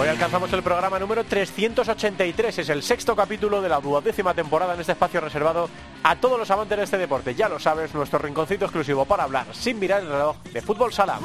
Hoy alcanzamos el programa número 383, es el sexto capítulo de la duodécima temporada en este espacio reservado a todos los amantes de este deporte. Ya lo sabes, nuestro rinconcito exclusivo para hablar sin mirar el reloj de fútbol sala.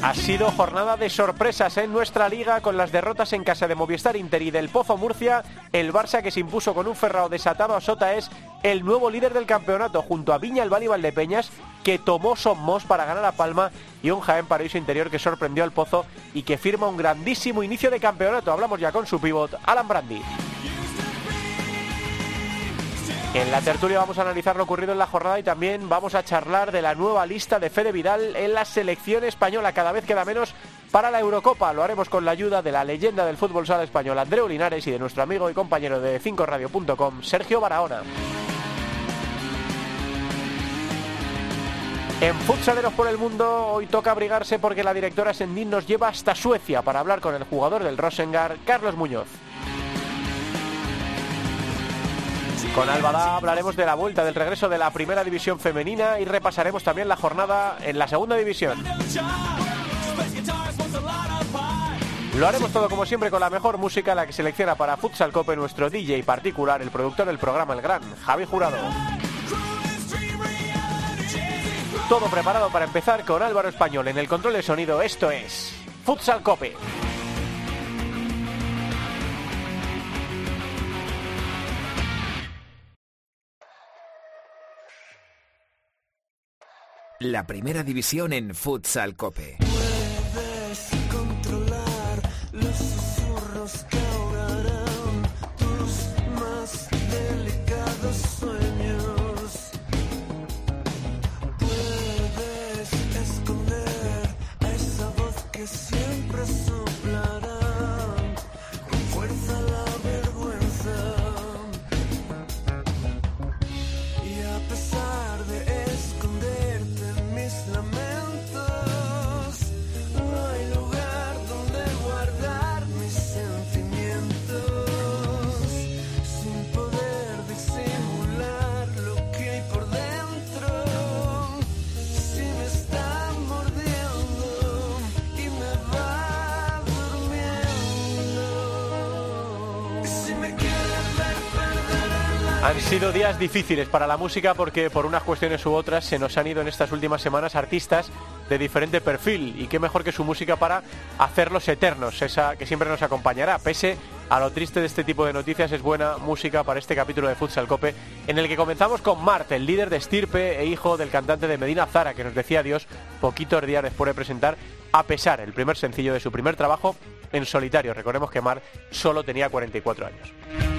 Ha sido jornada de sorpresas en nuestra liga con las derrotas en casa de Movistar Inter y del Pozo Murcia. El Barça que se impuso con un ferrao desatado a Sota es el nuevo líder del campeonato junto a Viña el Valle Valdepeñas que tomó Somos para ganar a Palma y un Jaén Paraíso Interior que sorprendió al Pozo y que firma un grandísimo inicio de campeonato. Hablamos ya con su pivot, Alan Brandi. En la tertulia vamos a analizar lo ocurrido en la jornada y también vamos a charlar de la nueva lista de Fede Vidal en la selección española. Cada vez queda menos para la Eurocopa. Lo haremos con la ayuda de la leyenda del fútbol sala español, Andreu Linares, y de nuestro amigo y compañero de 5radio.com, Sergio Barahona. En Futsaleros por el Mundo hoy toca abrigarse porque la directora Sendín nos lleva hasta Suecia para hablar con el jugador del Rosengar, Carlos Muñoz. Con Albada hablaremos de la vuelta del regreso de la primera división femenina y repasaremos también la jornada en la segunda división. Lo haremos todo como siempre con la mejor música, la que selecciona para Futsal Cope nuestro DJ particular, el productor del programa El Gran, Javi Jurado. Todo preparado para empezar con Álvaro Español en el control de sonido. Esto es Futsal Cope. La primera división en Futsal Cope. Han sido días difíciles para la música porque por unas cuestiones u otras se nos han ido en estas últimas semanas artistas de diferente perfil y qué mejor que su música para hacerlos eternos, esa que siempre nos acompañará. Pese a lo triste de este tipo de noticias, es buena música para este capítulo de Futsal Cope en el que comenzamos con Mart, el líder de Estirpe e hijo del cantante de Medina Zara, que nos decía adiós poquitos días después de presentar A pesar, el primer sencillo de su primer trabajo en solitario. Recordemos que Mart solo tenía 44 años.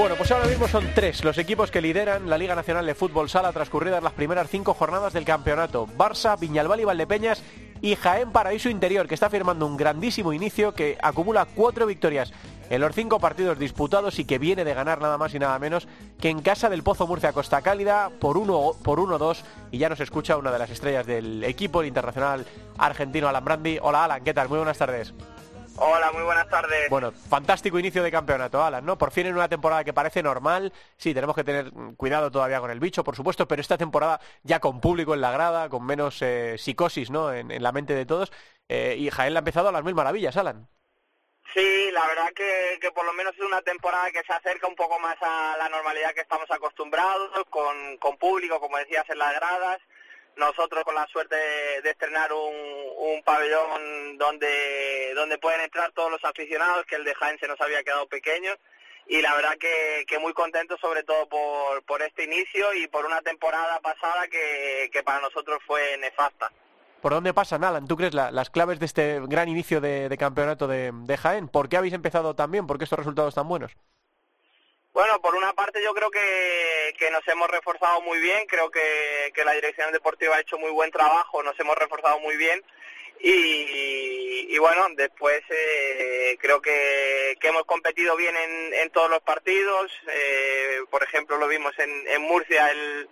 Bueno, pues ahora mismo son tres los equipos que lideran la Liga Nacional de Fútbol Sala transcurridas las primeras cinco jornadas del campeonato. Barça, Viñalbal y Valdepeñas y Jaén Paraíso Interior, que está firmando un grandísimo inicio que acumula cuatro victorias en los cinco partidos disputados y que viene de ganar nada más y nada menos que en casa del Pozo Murcia Costa Cálida por 1 por 1-2 y ya nos escucha una de las estrellas del equipo, el internacional argentino Alan Brandi. Hola Alan, ¿qué tal? Muy buenas tardes. Hola, muy buenas tardes. Bueno, fantástico inicio de campeonato, Alan, ¿no? Por fin en una temporada que parece normal. Sí, tenemos que tener cuidado todavía con el bicho, por supuesto, pero esta temporada ya con público en la grada, con menos eh, psicosis, ¿no? En, la mente de todos. Eh, y Jaén le ha empezado a las mil maravillas, Alan. Sí, la verdad que, que por lo menos es una temporada que se acerca un poco más a la normalidad que estamos acostumbrados, con, con público, como decías, en las gradas nosotros con la suerte de, estrenar un, pabellón donde, donde pueden entrar todos los aficionados, que el de Jaén se nos había quedado pequeño. Y la verdad que, que muy contento sobre todo por, por este inicio y por una temporada pasada que, que para nosotros fue nefasta. ¿Por dónde pasan, Alan? ¿Tú crees las claves de este gran inicio de, campeonato de, Jaén? ¿Por qué habéis empezado tan bien? ¿Por qué estos resultados tan buenos? Bueno, por una parte yo creo que, nos hemos reforzado muy bien, creo que, la dirección deportiva ha hecho muy buen trabajo, nos hemos reforzado muy bien y, bueno, después eh, creo que, hemos competido bien en, todos los partidos, eh, por ejemplo lo vimos en, en Murcia el,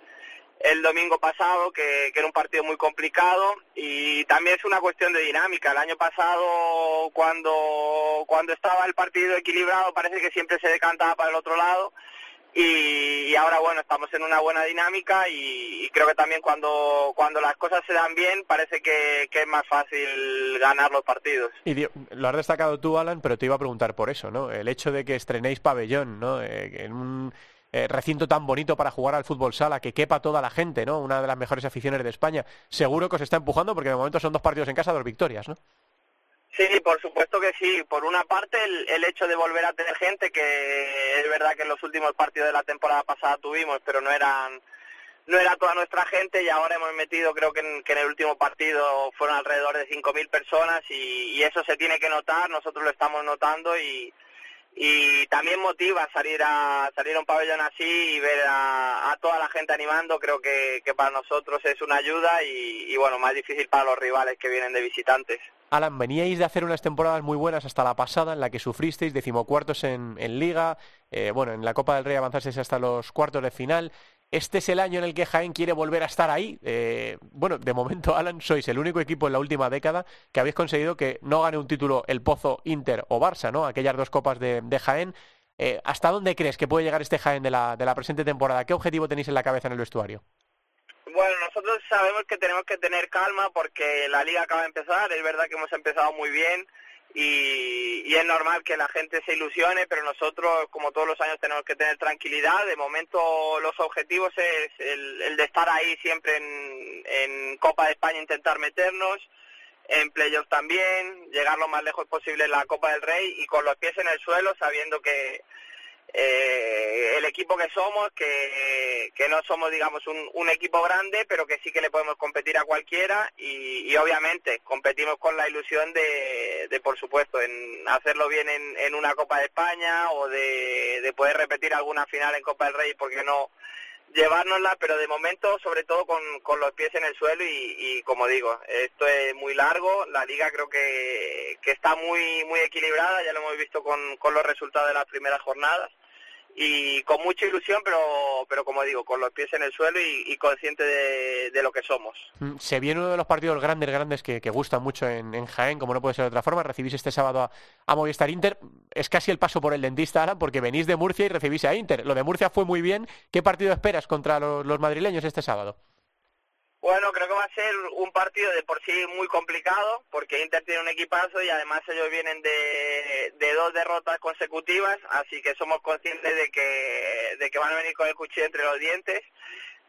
el domingo pasado, que, era un partido muy complicado y también es una cuestión de dinámica. El año pasado, cuando, cuando estaba el partido equilibrado, parece que siempre se decantaba para el otro lado y, ahora, bueno, estamos en una buena dinámica y, creo que también cuando, cuando las cosas se dan bien, parece que, es más fácil ganar los partidos. Y lo has destacado tú, Alan, pero te iba a preguntar por eso, ¿no? El hecho de que estrenéis pabellón, ¿no? Eh, en un eh, recinto tan bonito para jugar al fútbol sala, que quepa toda la gente, ¿no? Una de las mejores aficiones de España. Seguro que os está empujando porque de momento son dos partidos en casa, dos victorias, ¿no? Sí, por supuesto que sí. Por una parte, el, hecho de volver a tener gente, que es verdad que en los últimos partidos de la temporada pasada tuvimos, pero no eran no era toda nuestra gente y ahora hemos metido, creo que en, el último partido fueron alrededor de 5.000 personas y, y, eso se tiene que notar, nosotros lo estamos notando y, y también motiva salir a salir a un pabellón así y ver a, toda la gente animando. Creo que, para nosotros es una ayuda y, bueno más difícil para los rivales que vienen de visitantes. Alan veníais de hacer unas temporadas muy buenas hasta la pasada en la que sufristeis decimocuartos en, en liga eh, bueno en la Copa del Rey avanzasteis hasta los cuartos de final este es el año en el que Jaén quiere volver a estar ahí. Eh, bueno, de momento, Alan, sois el único equipo en la última década que habéis conseguido que no gane un título el Pozo, Inter o Barça, ¿no? Aquellas dos copas de, Jaén. Eh, ¿Hasta dónde crees que puede llegar este Jaén de la, de la presente temporada? ¿Qué objetivo tenéis en la cabeza en el vestuario? Bueno, nosotros sabemos que tenemos que tener calma porque la liga acaba de empezar. Es verdad que hemos empezado muy bien y, es normal que la gente se ilusione, pero nosotros, como todos los años, tenemos que tener tranquilidad. De momento, los objetivos es el, de estar ahí siempre en, Copa de España, intentar meternos, en playoffs también, llegar lo más lejos posible en la Copa del Rey y con los pies en el suelo, sabiendo que eh, el equipo que somos, que, que no somos, digamos, un, un, equipo grande, pero que sí que le podemos competir a cualquiera y, obviamente competimos con la ilusión de, de, por supuesto, en hacerlo bien en, en una Copa de España o de, de, poder repetir alguna final en Copa del Rey, porque no llevárnosla, pero de momento sobre todo con, con los pies en el suelo y, y, como digo, esto es muy largo, la liga creo que, que está muy muy equilibrada, ya lo hemos visto con, con los resultados de las primeras jornadas y con mucha ilusión, pero, pero como digo, con los pies en el suelo y, consciente de, lo que somos. Mm, se viene uno de los partidos grandes, grandes que, que gustan mucho en, Jaén, como no puede ser de otra forma. Recibís este sábado a, a, Movistar Inter. Es casi el paso por el dentista ahora, porque venís de Murcia y recibís a Inter. Lo de Murcia fue muy bien. ¿Qué partido esperas contra los madrileños este sábado? Bueno, creo que va a ser un partido de por sí muy complicado, porque Inter tiene un equipazo y además ellos vienen de, dos derrotas consecutivas, así que somos conscientes de que, de que van a venir con el cuchillo entre los dientes.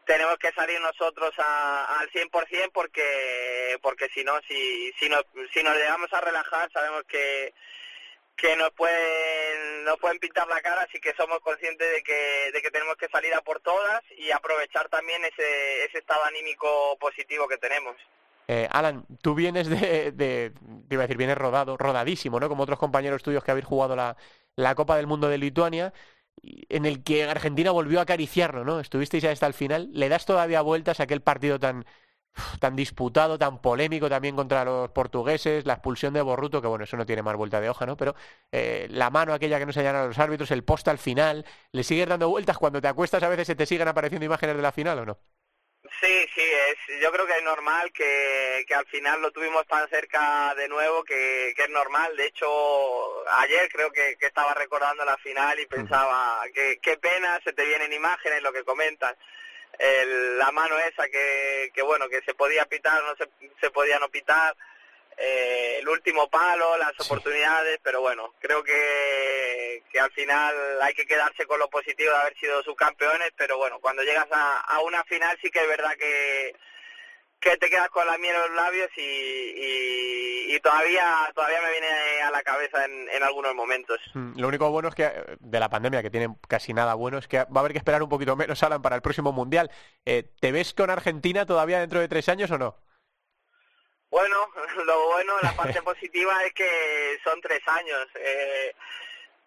Tenemos que salir nosotros a, al 100% porque, porque si no, si, si, nos, si nos llegamos a relajar, sabemos que, que nos pueden, nos pueden pintar la cara, así que somos conscientes de que, de que tenemos que salir a por todas y aprovechar también ese, ese estado anímico positivo que tenemos. Eh, Alan, tú vienes de, de, te iba a decir, vienes rodado, rodadísimo, ¿no? Como otros compañeros tuyos que habéis jugado la, la Copa del Mundo de Lituania, en el que Argentina volvió a acariciarlo, ¿no? Estuvisteis hasta el final. ¿Le das todavía vueltas a aquel partido tan, tan disputado, tan polémico también contra los portugueses, la expulsión de Borruto, que bueno, eso no tiene más vuelta de hoja, ¿no? Pero eh, la mano aquella que no se a los árbitros, el post al final, ¿le sigues dando vueltas cuando te acuestas? A veces se te siguen apareciendo imágenes de la final o no? Sí, sí, es, yo creo que es normal que, que al final lo tuvimos tan cerca de nuevo que, que es normal. De hecho, ayer creo que, que estaba recordando la final y pensaba que qué pena, se te vienen imágenes, lo que comentas la mano esa que, que, bueno, que se podía pitar, no se, se podía no pitar, eh, el último palo, las oportunidades, pero bueno, creo que, que al final hay que quedarse con lo positivo de haber sido subcampeones, pero bueno, cuando llegas a, a una final sí que es verdad que que te quedas con la miel en los labios y, y, todavía todavía me viene a la cabeza en, en, algunos momentos. Mm, lo único bueno es que de la pandemia, que tiene casi nada bueno, es que va a haber que esperar un poquito menos, Alan, para el próximo Mundial. Eh, ¿Te ves con Argentina todavía dentro de tres años o no? Bueno, lo bueno, la parte positiva es que son tres años. Eh,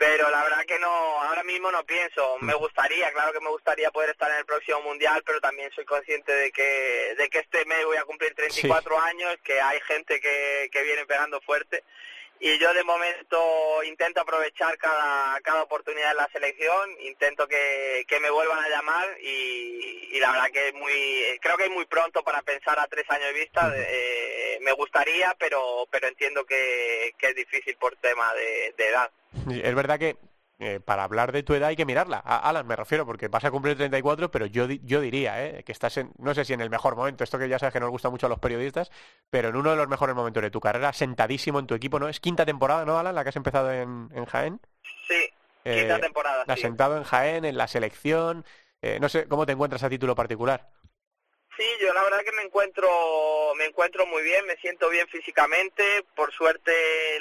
pero la verdad que no, ahora mismo no pienso. Me gustaría, claro que me gustaría poder estar en el próximo mundial, pero también soy consciente de que, de que este mes voy a cumplir 34 años, que hay gente que, que viene pegando fuerte y yo de momento intento aprovechar cada, cada oportunidad en la selección, intento que, que me vuelvan a llamar y, y, la verdad que es muy, creo que es muy pronto para pensar a tres años de vista, eh, me gustaría, pero, pero entiendo que, que es difícil por tema de, de edad. Es verdad que eh, para hablar de tu edad hay que mirarla. A Alan me refiero, porque vas a cumplir 34, pero yo, yo diría eh, que estás en, no sé si en el mejor momento, esto que ya sabes que nos gusta mucho a los periodistas, pero en uno de los mejores momentos de tu carrera, sentadísimo en tu equipo, ¿no? Es quinta temporada, ¿no, Alan, la que has empezado en, Jaén? Sí, quinta eh, temporada. Sentado en Jaén, en la selección, no sé, ¿cómo te encuentras a título particular? Sí, yo la verdad que me encuentro me encuentro muy bien, me siento bien físicamente, por suerte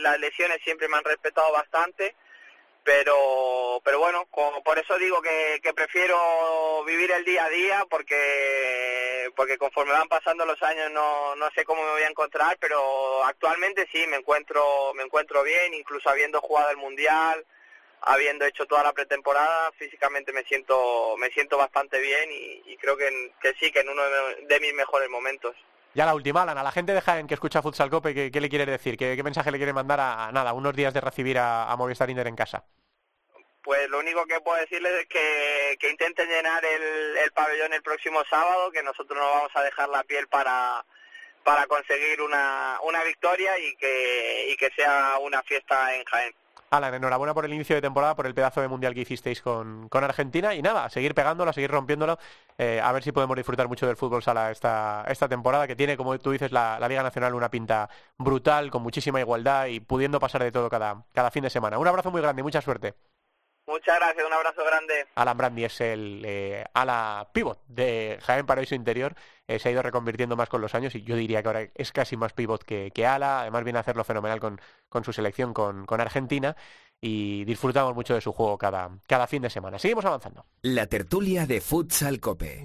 las lesiones siempre me han respetado bastante pero pero bueno por eso digo que, prefiero vivir el día a día porque porque conforme van pasando los años no, no sé cómo me voy a encontrar pero actualmente sí me encuentro me encuentro bien incluso habiendo jugado el mundial habiendo hecho toda la pretemporada físicamente me siento me siento bastante bien y, creo que, que sí que en uno de, mis mejores momentos ya la última, Alan, a la gente de Jaén que escucha Futsal Cope, ¿qué, le quiere decir? ¿Qué, mensaje le quiere mandar a, nada, unos días de recibir a, Movistar Inter en casa? Pues lo único que puedo decirles es que, que intenten llenar el, el, pabellón el próximo sábado, que nosotros no vamos a dejar la piel para, para conseguir una, una victoria y que, y que sea una fiesta en Jaén. Alan, enhorabuena por el inicio de temporada, por el pedazo de mundial que hicisteis con, con Argentina y nada, seguir pegándolo, seguir rompiéndolo, eh, a ver si podemos disfrutar mucho del fútbol sala esta, esta temporada, que tiene, como tú dices, la, Liga Nacional una pinta brutal, con muchísima igualdad y pudiendo pasar de todo cada, cada fin de semana. Un abrazo muy grande y mucha suerte. Muchas gracias, un abrazo grande. Alan Brandi es el eh, ala pivot de Jaén Paraíso Interior. Eh, se ha ido reconvirtiendo más con los años y yo diría que ahora es casi más pivot que, que ala. Además viene a hacerlo fenomenal con, con su selección con, con, Argentina y disfrutamos mucho de su juego cada, cada fin de semana. Seguimos avanzando. La tertulia de Futsal Cope.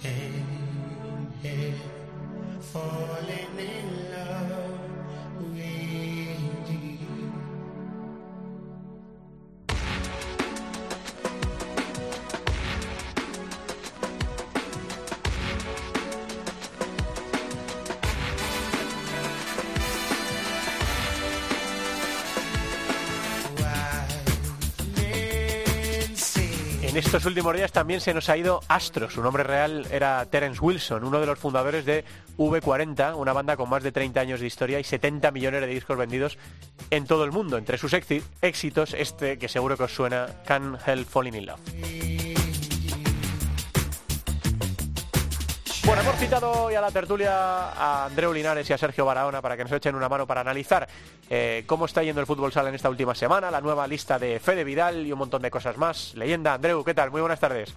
Hey, hey, falling in love. Estos últimos días también se nos ha ido Astro. Su nombre real era Terence Wilson, uno de los fundadores de V40, una banda con más de 30 años de historia y 70 millones de discos vendidos en todo el mundo. Entre sus éxitos, este que seguro que os suena, Can't Help Falling in Love. Bueno, hemos citado hoy a la tertulia a Andreu Linares y a Sergio Barahona para que nos echen una mano para analizar eh, cómo está yendo el fútbol sala en esta última semana, la nueva lista de Fede Vidal y un montón de cosas más. Leyenda, Andreu, ¿qué tal? Muy buenas tardes.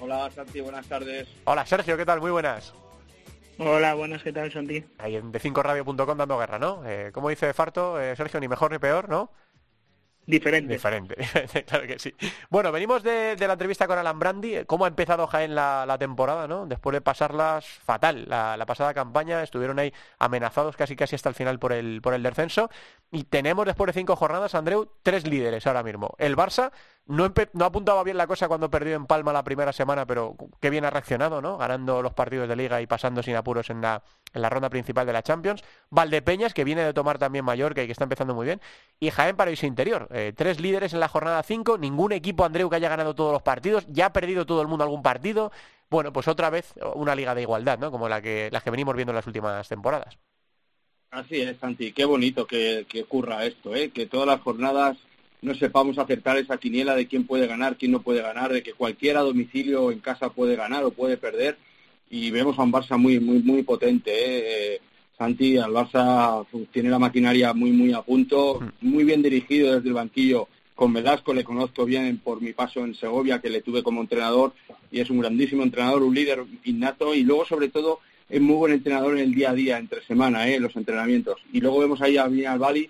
Hola, Santi, buenas tardes. Hola, Sergio, ¿qué tal? Muy buenas. Hola, buenas, ¿qué tal, Santi? Ahí en de5radio.com dando guerra, ¿no? Eh, como dice Farto, eh, Sergio, ni mejor ni peor, ¿no? Diferente. Diferente, claro que sí. Bueno, venimos de, la entrevista con Alan Brandi. ¿Cómo ha empezado Jaén la, la temporada, no? Después de pasarlas fatal. La, pasada campaña estuvieron ahí amenazados casi casi hasta el final por el, por el descenso. Y tenemos después de cinco jornadas, Andreu, tres líderes ahora mismo. El Barça no, no apuntaba bien la cosa cuando perdió en Palma la primera semana, pero qué bien ha reaccionado, ¿no? Ganando los partidos de Liga y pasando sin apuros en la, en la ronda principal de la Champions. Valdepeñas, que viene de tomar también Mallorca y que está empezando muy bien. Y Jaén Paraíso Interior. Eh, tres líderes en la jornada 5. Ningún equipo, Andreu, que haya ganado todos los partidos. Ya ha perdido todo el mundo algún partido. Bueno, pues otra vez una liga de igualdad, ¿no? Como la que, la que venimos viendo en las últimas temporadas. Así es, Santi. Qué bonito que ocurra esto, ¿eh? Que todas las jornadas no sepamos acertar esa quiniela de quién puede ganar, quién no puede ganar, de que cualquiera a domicilio o en casa puede ganar o puede perder y vemos a un Barça muy muy muy potente. ¿eh? eh Santi, al Barça tiene la maquinaria muy muy a punto, muy bien dirigido desde el banquillo. Con Velasco le conozco bien por mi paso en Segovia, que le tuve como entrenador, y es un grandísimo entrenador, un líder innato, y luego sobre todo es muy buen entrenador en el día a día, entre semana, ¿eh? los entrenamientos. Y luego vemos ahí a Vinal Bali,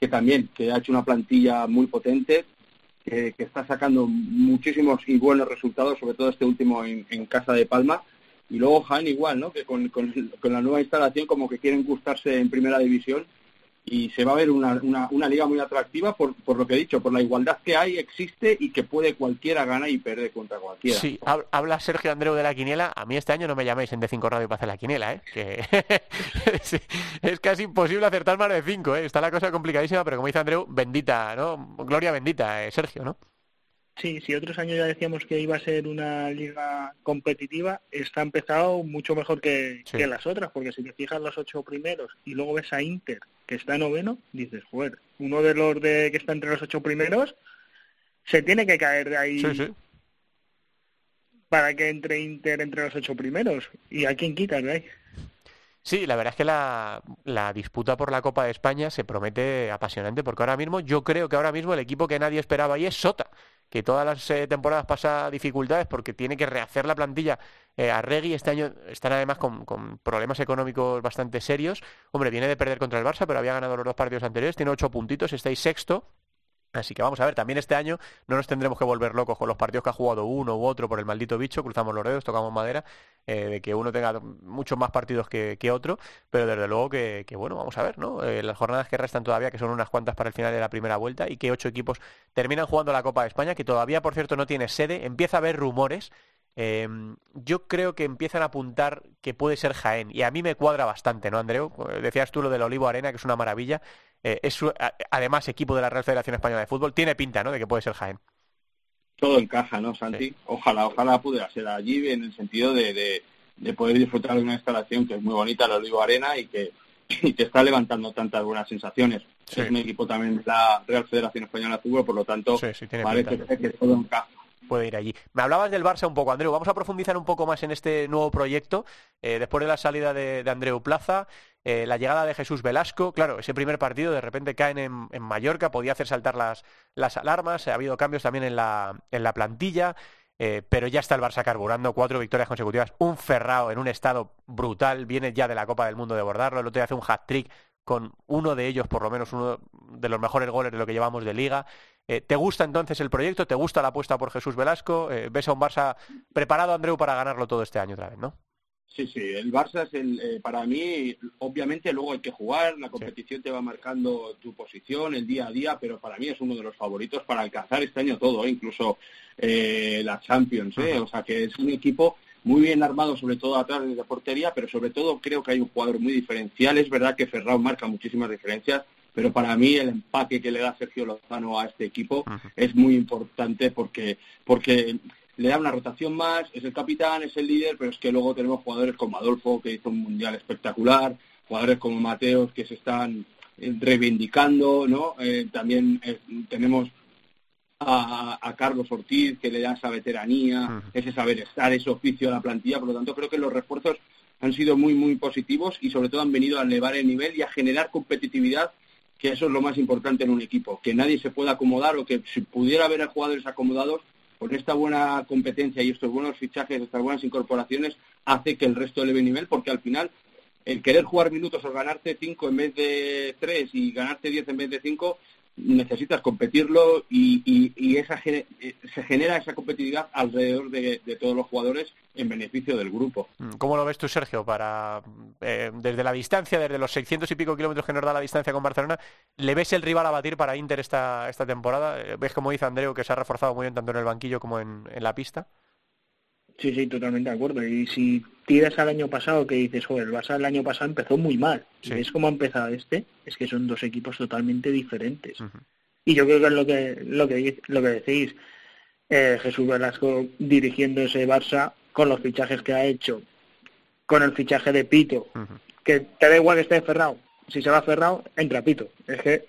que también, que ha hecho una plantilla muy potente, que, está sacando muchísimos y buenos resultados, sobre todo este último en, Casa de Palma. Y luego Jaén igual, ¿no? Que con, con, la nueva instalación como que quieren gustarse en primera división y se va a ver una, una, liga muy atractiva por, por, lo que he dicho, por la igualdad que hay, existe y que puede cualquiera ganar y perder contra cualquiera. Sí, habla Sergio Andreu de la quiniela. A mí este año no me llaméis en D5 Radio para hacer la quiniela, ¿eh? Que es casi imposible acertar más de 5, ¿eh? Está la cosa complicadísima, pero como dice Andreu, bendita, ¿no? Gloria bendita, eh, Sergio, ¿no? Sí, si otros años ya decíamos que iba a ser una liga competitiva, está empezado mucho mejor que, las otras, porque si te fijas los ocho primeros y luego ves a Inter, que está noveno, dices, joder, uno de los de que está entre los ocho primeros se tiene que caer de ahí para que entre Inter entre los ocho primeros. ¿Y a quién quitas de ahí? Sí, la verdad es que la, disputa por la Copa de España se promete apasionante, porque ahora mismo yo creo que ahora mismo el equipo que nadie esperaba ahí es Sota que todas las eh, temporadas pasa dificultades porque tiene que rehacer la plantilla eh, a Regui. Este año están además con, problemas económicos bastante serios. Hombre, viene de perder contra el Barça, pero había ganado los dos partidos anteriores. Tiene ocho puntitos, estáis sexto. Así que vamos a ver, también este año no nos tendremos que volver locos con los partidos que ha jugado uno u otro por el maldito bicho, cruzamos los dedos, tocamos madera, eh, de que uno tenga muchos más partidos que, otro, pero desde luego que, bueno, vamos a ver, ¿no? Eh, las jornadas que restan todavía, que son unas cuantas para el final de la primera vuelta, y que ocho equipos terminan jugando la Copa de España, que todavía, por cierto, no tiene sede, empieza a haber rumores Em, yo creo que empiezan a apuntar que puede ser Jaén. Y a mí me cuadra bastante, ¿no, Andreu? Eh, decías tú lo del Olivo Arena, que es una maravilla. Eh, es además equipo de la Real Federación Española de Fútbol. Tiene pinta, ¿no?, de que puede ser Jaén. Todo encaja, ¿no, Santi? Ojalá, ojalá pudiera ser allí en el sentido de, de, poder disfrutar de una instalación que es muy bonita, el Olivo Arena, y que, y que está levantando tantas buenas sensaciones. Es un equipo también de la Real Federación Española de Fútbol, por lo tanto, parece que todo encaja puede ir allí. Me hablabas del Barça un poco, Andreu. Vamos a profundizar un poco más en este nuevo proyecto. Eh, después de la salida de, Andreu Plaza, eh, la llegada de Jesús Velasco. Claro, ese primer partido de repente caen en, Mallorca, podía hacer saltar las, alarmas. Ha habido cambios también en la, en la plantilla. Eh, pero ya está el Barça carburando, cuatro victorias consecutivas, un Ferrao en un estado brutal, viene ya de la Copa del Mundo de bordarlo, el otro día hace un hat-trick con uno de ellos, por lo menos uno de los mejores goles de lo que llevamos de liga. Eh, ¿Te gusta entonces el proyecto? ¿Te gusta la apuesta por Jesús Velasco? Eh, ¿Ves a un Barça preparado, Andreu, para ganarlo todo este año otra vez, no? Sí, sí, el Barça es el, eh, para mí, obviamente luego hay que jugar, la competición te va marcando tu posición, el día a día, pero para mí es uno de los favoritos para alcanzar este año todo, incluso la Champions, o sea que es un equipo muy bien armado, sobre todo atrás de la portería, pero sobre todo creo que hay un jugador muy diferencial, es verdad que Ferrao marca muchísimas diferencias, pero para mí el empaque que le da Sergio Lozano a este equipo es muy importante porque, porque le da una rotación más, es el capitán, es el líder, pero es que luego tenemos jugadores como Adolfo, que hizo un mundial espectacular, jugadores como Mateos, que se están eh, reivindicando, ¿no? Eh, también eh, tenemos a, Carlos Ortiz, que le da esa veteranía, ese saber estar, ese oficio a la plantilla, por lo tanto creo que los refuerzos han sido muy, muy positivos y sobre todo han venido a elevar el nivel y a generar competitividad que eso es lo más importante en un equipo, que nadie se pueda acomodar o que si pudiera haber jugadores acomodados, con esta buena competencia y estos buenos fichajes, estas buenas incorporaciones, hace que el resto eleve nivel, porque al final el querer jugar minutos o ganarte cinco en vez de tres y ganarte diez en vez de cinco necesitas competirlo y, esa, eh, se genera esa competitividad alrededor de, todos los jugadores en beneficio del grupo. Mm, ¿Cómo lo ves tú, Sergio? Para eh, Desde la distancia, desde los 600 y pico kilómetros que nos da la distancia con Barcelona, ¿le ves el rival a batir para Inter esta, esta temporada? Eh, ¿Ves, como dice Andreu, que se ha reforzado muy bien tanto en el banquillo como en la pista? Sí, sí, totalmente de acuerdo. Y si tiras al año pasado que dices, joder, el Barça el año pasado empezó muy mal. Sí. ¿Ves cómo ha empezado este? Es que son dos equipos totalmente diferentes. Y yo creo que es lo que, lo que, lo que decís. Eh, Jesús Velasco dirigiendo ese Barça con los fichajes que ha hecho, con el fichaje de Pito, que te da igual que esté Ferrao. Si se va Ferrao, entra Pito. Es que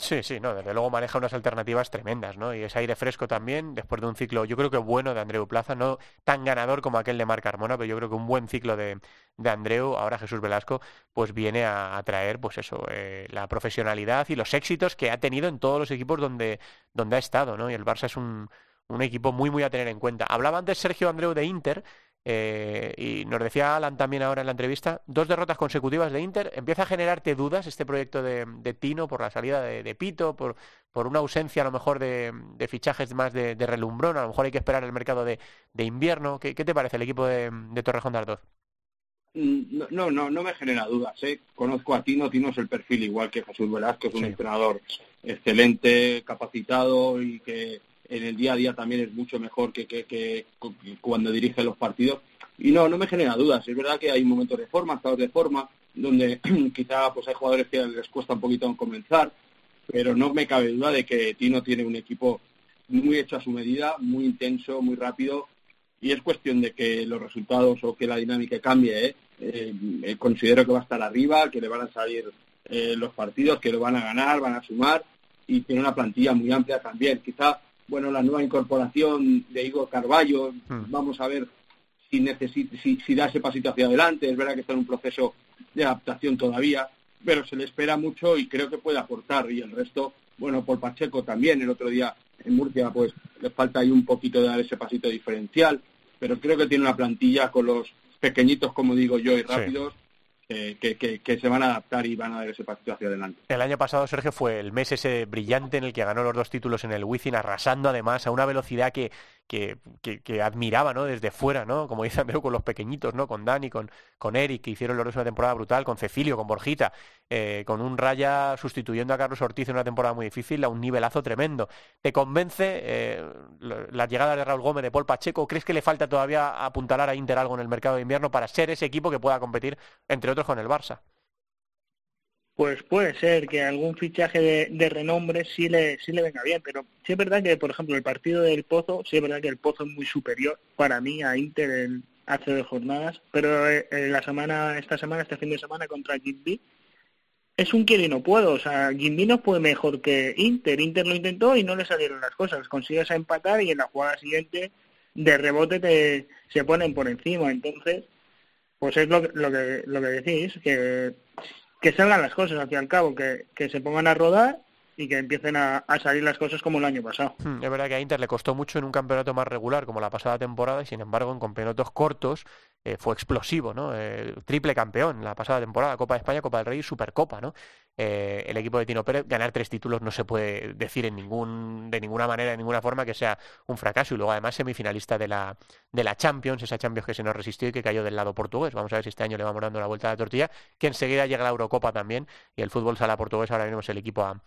Sí, sí, no, desde luego maneja unas alternativas tremendas, ¿no? Y ese aire fresco también, después de un ciclo, yo creo que bueno de Andreu Plaza, no tan ganador como aquel de Marc Carmona, pero yo creo que un buen ciclo de, de Andreu, ahora Jesús Velasco, pues viene a, traer, pues eso, eh, la profesionalidad y los éxitos que ha tenido en todos los equipos donde, donde ha estado, ¿no? Y el Barça es un, un equipo muy, muy a tener en cuenta. Hablaba antes Sergio Andreu de Inter, Eh, y nos decía Alan también ahora en la entrevista, dos derrotas consecutivas de Inter. ¿Empieza a generarte dudas este proyecto de, Tino por la salida de, Pito, por, por, una ausencia a lo mejor de, fichajes más de, relumbrón? A lo mejor hay que esperar el mercado de, invierno. ¿Qué, te parece el equipo de, Torrejón de Ardoz? Mm, no, no, no me genera dudas. ¿eh? Conozco a Tino, Tino es el perfil igual que Jesús Velázquez, es un entrenador excelente, capacitado y que en el día a día también es mucho mejor que, que, cuando dirige los partidos. Y no, no me genera dudas. Es verdad que hay momentos de forma, estados de forma, donde quizá pues hay jugadores que les cuesta un poquito comenzar, pero no me cabe duda de que Tino tiene un equipo muy hecho a su medida, muy intenso, muy rápido, y es cuestión de que los resultados o que la dinámica cambie. ¿eh? Eh, considero que va a estar arriba, que le van a salir eh, los partidos, que lo van a ganar, van a sumar, y tiene una plantilla muy amplia también. Quizá bueno, la nueva incorporación de Igor Carballo, hmm. vamos a ver si, si, si da ese pasito hacia adelante, es verdad que está en un proceso de adaptación todavía, pero se le espera mucho y creo que puede aportar, y el resto, bueno, por Pacheco también, el otro día en Murcia, pues le falta ahí un poquito de dar ese pasito diferencial, pero creo que tiene una plantilla con los pequeñitos, como digo yo, y rápidos, que, se van a adaptar y van a dar ese pasito hacia adelante. El año pasado, Sergio, fue el mes ese brillante en el que ganó los dos títulos en el Wizzing, arrasando además a una velocidad que, que, que, admiraba ¿no? desde fuera, ¿no? como dice Andreu, con los pequeñitos, ¿no? con Dani, con, con Eric, que hicieron los dos una temporada brutal, con Cecilio, con Borjita, eh, con un Raya sustituyendo a Carlos Ortiz en una temporada muy difícil, a un nivelazo tremendo. ¿Te convence eh, la llegada de Raúl Gómez, de Paul Pacheco? ¿Crees que le falta todavía apuntalar a Inter algo en el mercado de invierno para ser ese equipo que pueda competir, entre otros, con el Barça? pues puede ser que algún fichaje de, renombre sí le, sí le venga bien, pero sí es verdad que, por ejemplo, el partido del Pozo, sí es verdad que el Pozo es muy superior para mí a Inter en hace dos jornadas, pero eh, en la semana, esta semana, este fin de semana contra Gimbi, es un quiero y no puedo, o sea, Gimbi no fue mejor que Inter, Inter lo intentó y no le salieron las cosas, consigues empatar y en la jugada siguiente de rebote te, se ponen por encima, entonces, pues es lo, lo que, lo que decís, que que salgan las cosas al fin y al cabo, que, que se pongan a rodar y que empiecen a, salir las cosas como el año pasado. Hmm, es verdad que a Inter le costó mucho en un campeonato más regular como la pasada temporada y sin embargo en campeonatos cortos eh, fue explosivo, ¿no? Eh, triple campeón la pasada temporada, Copa de España, Copa del Rey y Supercopa, ¿no? Eh, el equipo de Tino Pérez ganar tres títulos no se puede decir en ningún, de ninguna manera, de ninguna forma que sea un fracaso y luego además semifinalista de la, de la Champions, esa Champions que se nos resistió y que cayó del lado portugués. Vamos a ver si este año le vamos dando la vuelta a la tortilla, que enseguida llega la Eurocopa también y el fútbol sala portugués ahora mismo el equipo a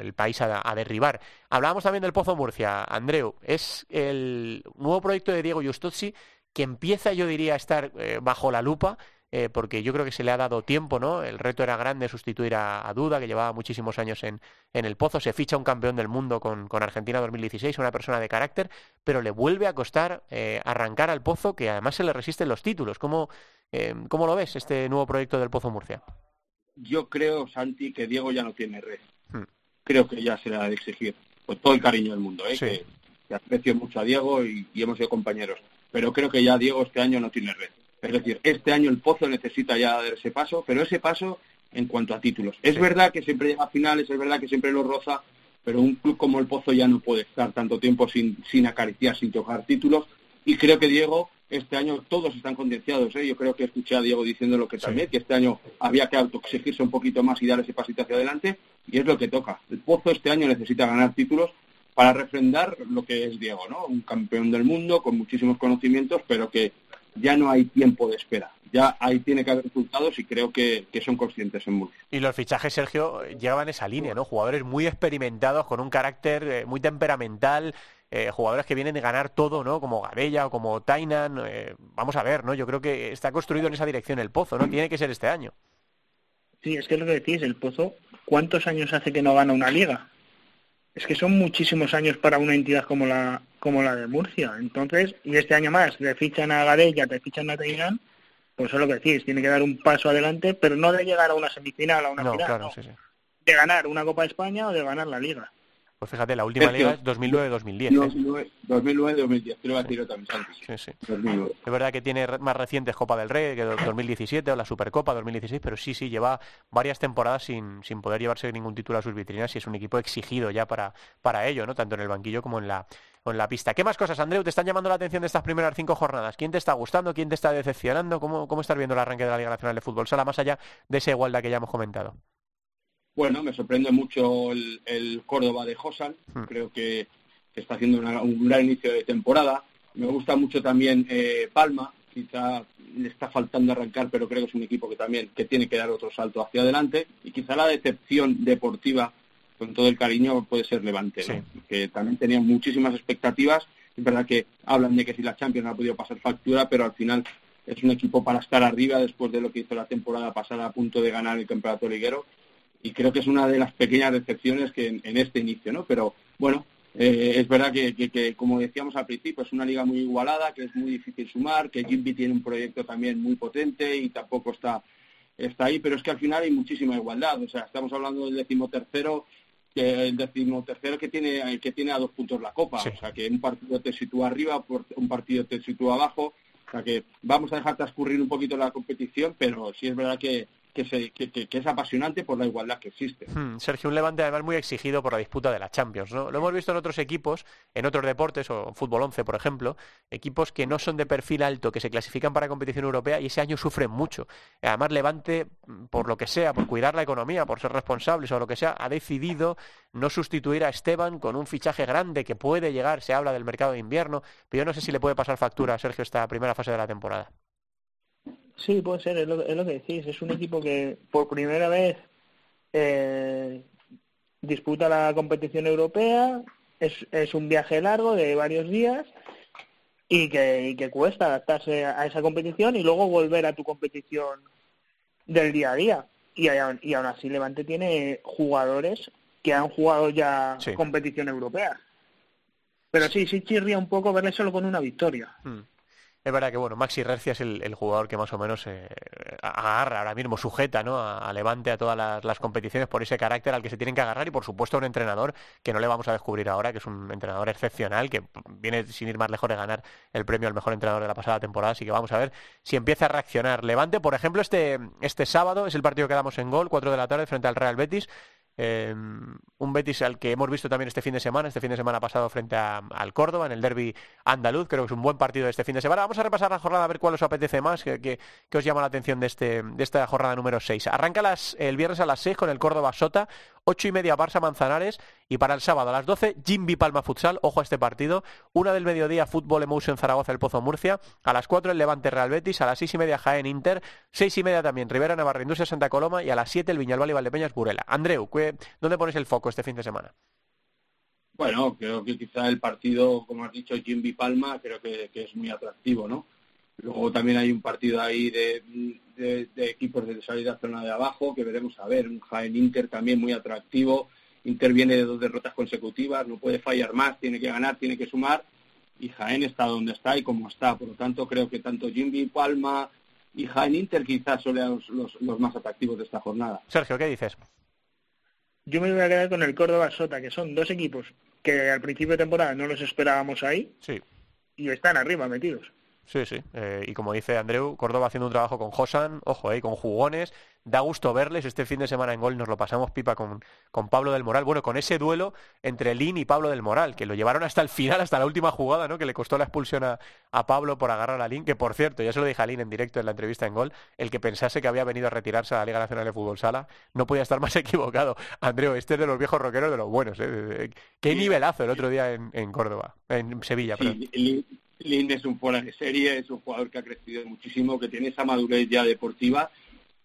el país a, derribar. Hablábamos también del Pozo Murcia. Andreu, es el nuevo proyecto de Diego Justozzi que empieza, yo diría, a estar eh, bajo la lupa, eh, porque yo creo que se le ha dado tiempo, ¿no? El reto era grande sustituir a, Duda, que llevaba muchísimos años en, el Pozo. Se ficha un campeón del mundo con, con, Argentina 2016, una persona de carácter, pero le vuelve a costar eh, arrancar al Pozo, que además se le resisten los títulos. ¿Cómo, ¿Cómo lo ves, este nuevo proyecto del Pozo Murcia? Yo creo, Santi, que Diego ya no tiene red creo que ya se le ha de exigir, con todo el cariño del mundo, ¿eh? que, aprecio mucho a Diego y, hemos sido compañeros, pero creo que ya Diego este año no tiene red. Es decir, este año el Pozo necesita ya dar ese paso, pero ese paso en cuanto a títulos. Es verdad que siempre llega a finales, es verdad que siempre lo roza, pero un club como el Pozo ya no puede estar tanto tiempo sin, sin acariciar, sin tocar títulos, y creo que Diego este año todos están condenciados. ¿eh? Yo creo que escuché a Diego diciendo lo que también, que este año había que autoexigirse un poquito más y dar ese pasito hacia adelante, y es lo que toca. El Pozo este año necesita ganar títulos para refrendar lo que es Diego, ¿no? Un campeón del mundo con muchísimos conocimientos, pero que ya no hay tiempo de espera. Ya ahí tiene que haber resultados y creo que, son conscientes en mucho. Y los fichajes, Sergio, llegaban esa línea, ¿no? Jugadores muy experimentados, con un carácter eh, muy temperamental, eh, jugadores que vienen de ganar todo, ¿no? Como Gabella o como Tainan. Eh, vamos a ver, ¿no? Yo creo que está construido en esa dirección el Pozo, ¿no? Tiene que ser este año. Sí, es que lo que decís, el Pozo, ¿cuántos años hace que no gana una liga? Es que son muchísimos años para una entidad como la como la de Murcia. Entonces, y este año más, le fichan a Gadella, te fichan a Tainan, pues es lo que decís, tiene que dar un paso adelante, pero no de llegar a una semifinal, a una final, de ganar una Copa de España o de ganar la Liga. Pues fíjate, la última liga es 2009-2010. 2009-2010, quiero decirlo también, Sí, sí. Es verdad que tiene más recientes Copa del Rey, que 2017 o la Supercopa 2016, pero sí, sí, lleva varias temporadas sin, sin poder llevarse ningún título a sus vitrinas y es un equipo exigido ya para, para ello, ¿no? Tanto en el banquillo como en la, en la pista. ¿Qué más cosas, Andreu, te están llamando la atención de estas primeras cinco jornadas? ¿Quién te está gustando? ¿Quién te está decepcionando? ¿Cómo, cómo estás viendo el arranque de la Liga Nacional de Fútbol Sala, más allá de esa igualdad que ya hemos comentado? Bueno, me sorprende mucho el, Córdoba de Josan. Hmm. Creo que, está haciendo un gran inicio de temporada. Me gusta mucho también eh, Palma. Quizá le está faltando arrancar, pero creo que es un equipo que también que tiene que dar otro salto hacia adelante. Y quizá la decepción deportiva, con todo el cariño, puede ser Levante, que también tenía muchísimas expectativas. Es verdad que hablan de que si la Champions no ha podido pasar factura, pero al final es un equipo para estar arriba después de lo que hizo la temporada pasada a punto de ganar el campeonato liguero y creo que es una de las pequeñas decepciones que en, este inicio, ¿no? Pero bueno, eh, es verdad que, como decíamos al principio, es una liga muy igualada, que es muy difícil sumar, que Jimby tiene un proyecto también muy potente y tampoco está, está ahí, pero es que al final hay muchísima igualdad. O sea, estamos hablando del decimotercero, que el decimotercero que tiene, que tiene a dos puntos la copa. O sea, que un partido te sitúa arriba, un partido te sitúa abajo. O sea, que vamos a dejar transcurrir un poquito la competición, pero sí es verdad que, que, es apasionante por la igualdad que existe. Hmm, Sergio, un Levante además muy exigido por la disputa de la Champions. ¿no? Lo hemos visto en otros equipos, en otros deportes, o en fútbol 11, por ejemplo, equipos que no son de perfil alto, que se clasifican para competición europea y ese año sufren mucho. Además, Levante, por lo que sea, por cuidar la economía, por ser responsables o lo que sea, ha decidido no sustituir a Esteban con un fichaje grande que puede llegar, se habla del mercado de invierno, pero yo no sé si le puede pasar factura a Sergio esta primera fase de la temporada. Sí, puede ser, es lo, es lo que decís. Es un equipo que por primera vez eh, disputa la competición europea, es, es un viaje largo de varios días y que, y que cuesta adaptarse a esa competición y luego volver a tu competición del día a día. Y, y aún así Levante tiene jugadores que han jugado ya competición europea. Pero sí, sí chirría un poco verle solo con una victoria. Hmm. Es verdad que bueno, Maxi Rercia es el, jugador que más o menos eh, agarra ahora mismo, sujeta ¿no? a, Levante a todas las, competiciones por ese carácter al que se tienen que agarrar y por supuesto un entrenador que no le vamos a descubrir ahora, que es un entrenador excepcional, que viene sin ir más lejos de ganar el premio al mejor entrenador de la pasada temporada, así que vamos a ver si empieza a reaccionar. Levante, por ejemplo, este, este sábado es el partido que damos en gol, 4 de la tarde frente al Real Betis. Em, un Betis al que hemos visto también este fin de semana, este fin de semana pasado frente al Córdoba, en el derby andaluz. Creo que es un buen partido este fin de semana. Vamos a repasar la jornada a ver cuál os apetece más, que, os llama la atención de, este, de esta jornada número 6. Arranca el viernes a las 6 con el Córdoba Sota, 8 y media Barça Manzanares y para el sábado a las 12 Jimby Palma Futsal, ojo a este partido, una del mediodía Fútbol Emotion Zaragoza El Pozo Murcia, a las 4 el Levante Real Betis, a las 6 y media Jaén Inter, 6 y media también Rivera Navarra Industria Santa Coloma y a las 7 el Viñalbal y Valdepeñas Burela. Andreu, ¿dónde pones el foco este fin de semana? Bueno, creo que quizá el partido, como has dicho, Jimby Palma, creo que, es muy atractivo, ¿no? Luego también hay un partido ahí de, de, equipos de salida zona de abajo, que veremos a ver, un Jaén Inter también muy atractivo, Inter viene de dos derrotas consecutivas, no puede fallar más, tiene que ganar, tiene que sumar, y Jaén está donde está y como está, por lo tanto creo que tanto Jimby Palma y Jaén Inter quizás son los, los, más atractivos de esta jornada. Sergio, ¿qué dices? Yo me voy a quedar con el Córdoba Sota, que son dos equipos que al principio de temporada no los esperábamos ahí. Sí. Y están arriba metidos. Sí, sí. Eh, y como dice Andreu, Córdoba haciendo un trabajo con Josan, ojo, eh, con jugones. Da gusto verles. Este fin de semana en gol nos lo pasamos pipa con, con Pablo del Moral. Bueno, con ese duelo entre Lin y Pablo del Moral, que lo llevaron hasta el final, hasta la última jugada, ¿no? Que le costó la expulsión a, Pablo por agarrar a Lin, que por cierto, ya se lo dije a Lin en directo en la entrevista en gol, el que pensase que había venido a retirarse a la Liga Nacional de Fútbol Sala, no podía estar más equivocado. Andreu, este es de los viejos rockeros de los buenos. ¿eh? Qué nivelazo el otro día en, en Córdoba, en Sevilla. Sí, Lin es un fuera de serie, es un jugador que ha crecido muchísimo, que tiene esa madurez ya deportiva.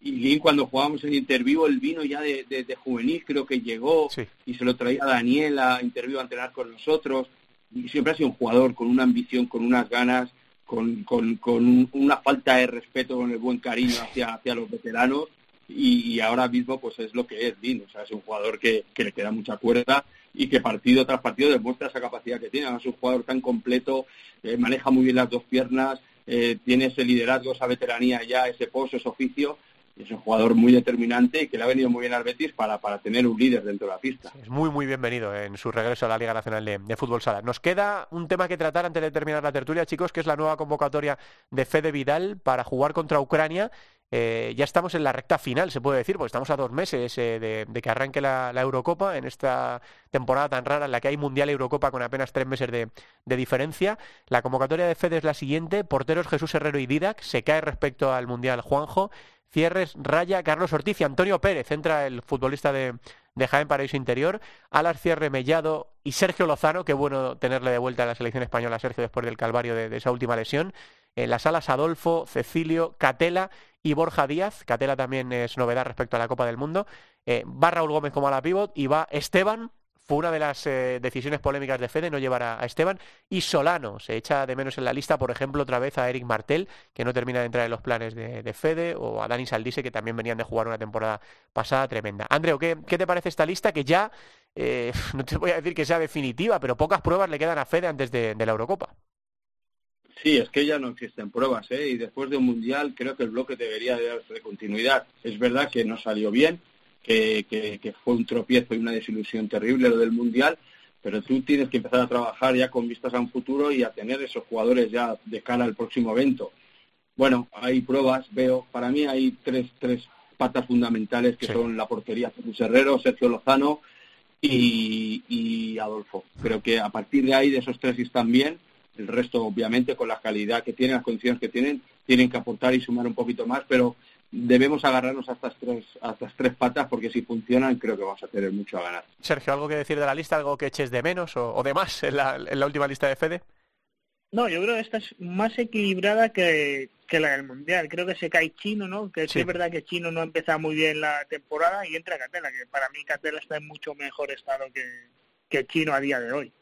Y Lin, cuando jugábamos en Interview, él vino ya de, juvenil, creo que llegó y se lo traía a Daniela a Interview a entrenar con nosotros. Y siempre ha sido un jugador con una ambición, con unas ganas, con, con, una falta de respeto, con el buen cariño hacia, hacia los veteranos. Y, ahora mismo pues es lo que es Lin, o sea, es un jugador que, que le queda mucha cuerda y que partido tras partido demuestra esa capacidad que tiene. Es un jugador tan completo, eh, maneja muy bien las dos piernas, eh, tiene ese liderazgo, esa veteranía ya, ese pozo, ese oficio es un jugador muy determinante y que le ha venido muy bien al Betis para, para tener un líder dentro de la pista. Es muy, muy bienvenido en su regreso a la Liga Nacional de, Fútbol Sala. Nos queda un tema que tratar antes de terminar la tertulia, chicos, que es la nueva convocatoria de Fede Vidal para jugar contra Ucrania. Eh, ya estamos en la recta final, se puede decir, porque estamos a dos meses eh, de, que arranque la, Eurocopa en esta temporada tan rara en la que hay Mundial Eurocopa con apenas tres meses de, de, diferencia. La convocatoria de Fede es la siguiente, porteros Jesús Herrero y Didac, se cae respecto al Mundial Juanjo, Cierres, Raya, Carlos Ortiz y Antonio Pérez. Entra el futbolista de, de Jaén Paraíso Interior. Alas Cierre Mellado y Sergio Lozano. Qué bueno tenerle de vuelta a la selección española, Sergio, después del calvario de, esa última lesión. En las alas Adolfo, Cecilio, Catela y Borja Díaz. Catela también es novedad respecto a la Copa del Mundo. Eh, va Raúl Gómez como a la pivot y va Esteban, fue una de las eh, decisiones polémicas de Fede no llevar a, Esteban. Y Solano se echa de menos en la lista, por ejemplo, otra vez a Eric Martel, que no termina de entrar en los planes de, Fede, o a Dani Saldise, que también venían de jugar una temporada pasada tremenda. Andreu, ¿qué, te parece esta lista? Que ya, eh, no te voy a decir que sea definitiva, pero pocas pruebas le quedan a Fede antes de, la Eurocopa. Sí, es que ya no existen pruebas, ¿eh? y después de un mundial creo que el bloque debería de darse continuidad. Es verdad que no salió bien, que, fue un tropiezo y una desilusión terrible lo del Mundial, pero tú tienes que empezar a trabajar ya con vistas a un futuro y a tener esos jugadores ya de cara al próximo evento. Bueno, hay pruebas, veo, para mí hay tres, tres patas fundamentales que son la portería Jesús Herrero, Sergio Lozano y, y, Adolfo. Creo que a partir de ahí, de esos tres están bien, el resto obviamente con la calidad que tienen, las condiciones que tienen, tienen que aportar y sumar un poquito más, pero debemos agarrarnos a estas tres a estas tres patas porque si funcionan creo que vamos a tener mucho a ganar. Sergio, ¿algo que decir de la lista? ¿Algo que eches de menos o, de más en la, en la, última lista de Fede? No, yo creo que esta es más equilibrada que, que la del Mundial. Creo que se cae Chino, ¿no? Que es verdad que Chino no ha empezado muy bien la temporada y entra Catela, que para mí Catela está en mucho mejor estado que, que Chino a día de hoy.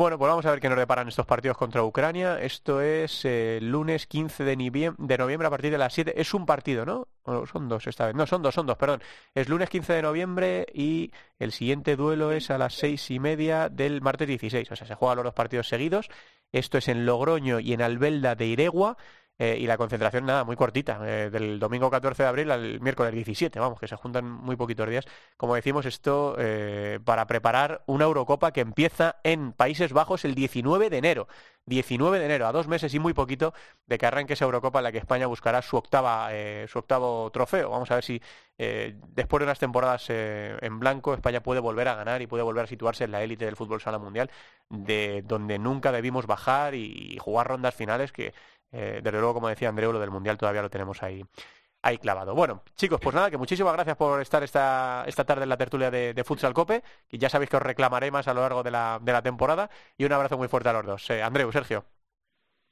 Bueno, pues vamos a ver qué nos deparan estos partidos contra Ucrania. Esto es eh, lunes 15 de, de, noviembre a partir de las 7. Es un partido, ¿no? son dos esta vez. No, son dos, son dos, perdón. Es lunes 15 de noviembre y el siguiente duelo es a las seis y media del martes 16. O sea, se juegan los dos partidos seguidos. Esto es en Logroño y en Albelda de Iregua. Eh, y la concentración, nada, muy cortita, eh, del domingo 14 de abril al miércoles 17, vamos, que se juntan muy poquitos días. Como decimos, esto eh, para preparar una Eurocopa que empieza en Países Bajos el 19 de enero. 19 de enero, a dos meses y muy poquito de que arranque esa Eurocopa en la que España buscará su octava, su octavo trofeo. Vamos a ver si después de unas temporadas en blanco España puede volver a ganar y puede volver a situarse en la élite del fútbol sala mundial, de donde nunca debimos bajar y jugar rondas finales que eh, desde luego, como decía Andreu, lo del Mundial todavía lo tenemos ahí, ahí clavado. Bueno, chicos, pues nada, que muchísimas gracias por estar esta, esta tarde en la tertulia de, Futsal Cope, y ya sabéis que os reclamaré más a lo largo de la, de la temporada, y un abrazo muy fuerte a los dos. Eh, Andreu, Sergio.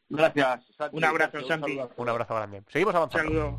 Gracias. Un abrazo, Santi. Un abrazo grande. Seguimos avanzando.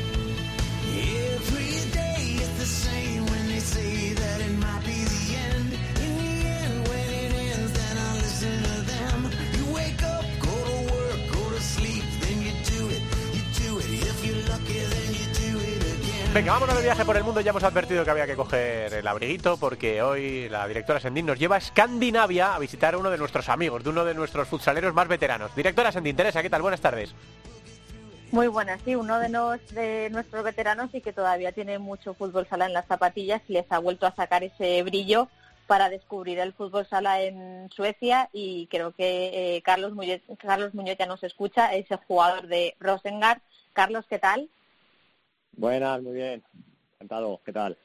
Venga, vámonos de viaje por el mundo. Ya hemos advertido que había que coger el abriguito porque hoy la directora Sendín nos lleva a Escandinavia a visitar a uno de nuestros amigos, de uno de nuestros futsaleros más veteranos. Directora Sendín, Teresa, ¿qué tal? Buenas tardes. Muy buenas, sí, uno de, nuestros veteranos y que todavía tiene mucho fútbol sala en las zapatillas y les ha vuelto a sacar ese brillo para descubrir el fútbol sala en Suecia y creo que eh, Carlos, Muñoz, Carlos Muñoz ya nos escucha, es jugador de Rosengard. Carlos, ¿qué tal? Buenas, muy bien. Encantado, ¿qué tal?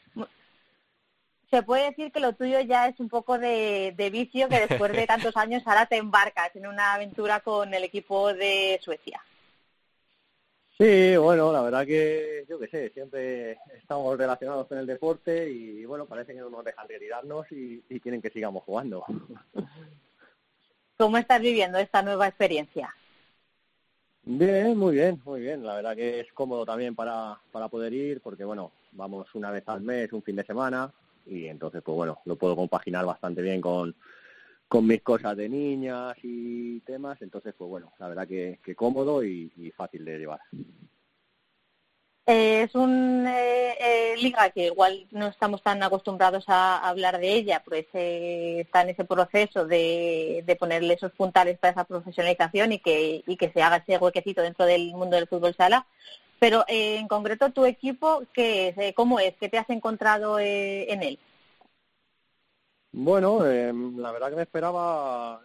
Se puede decir que lo tuyo ya es un poco de, vicio, que después de tantos años ahora te embarcas en una aventura con el equipo de Suecia. Sí, bueno, la verdad que yo qué sé, siempre estamos relacionados con el deporte y bueno, parece que no nos dejan retirarnos y, y quieren que sigamos jugando. ¿Cómo estás viviendo esta nueva experiencia? Bien, muy bien, muy bien. La verdad que es cómodo también para, para poder ir porque, bueno, vamos una vez al mes, un fin de semana y entonces, pues bueno, lo puedo compaginar bastante bien con, con mis cosas de niñas y temas. Entonces, pues bueno, la verdad que, que cómodo y, fácil de llevar. Eh, es una eh, liga que igual no estamos tan acostumbrados a, hablar de ella, pues está en ese proceso de, ponerle esos puntales para esa profesionalización y que, y que se haga ese huequecito dentro del mundo del fútbol sala. Pero en concreto, tu equipo, ¿qué es? ¿Cómo es? ¿Qué te has encontrado en él? Bueno, la verdad que me esperaba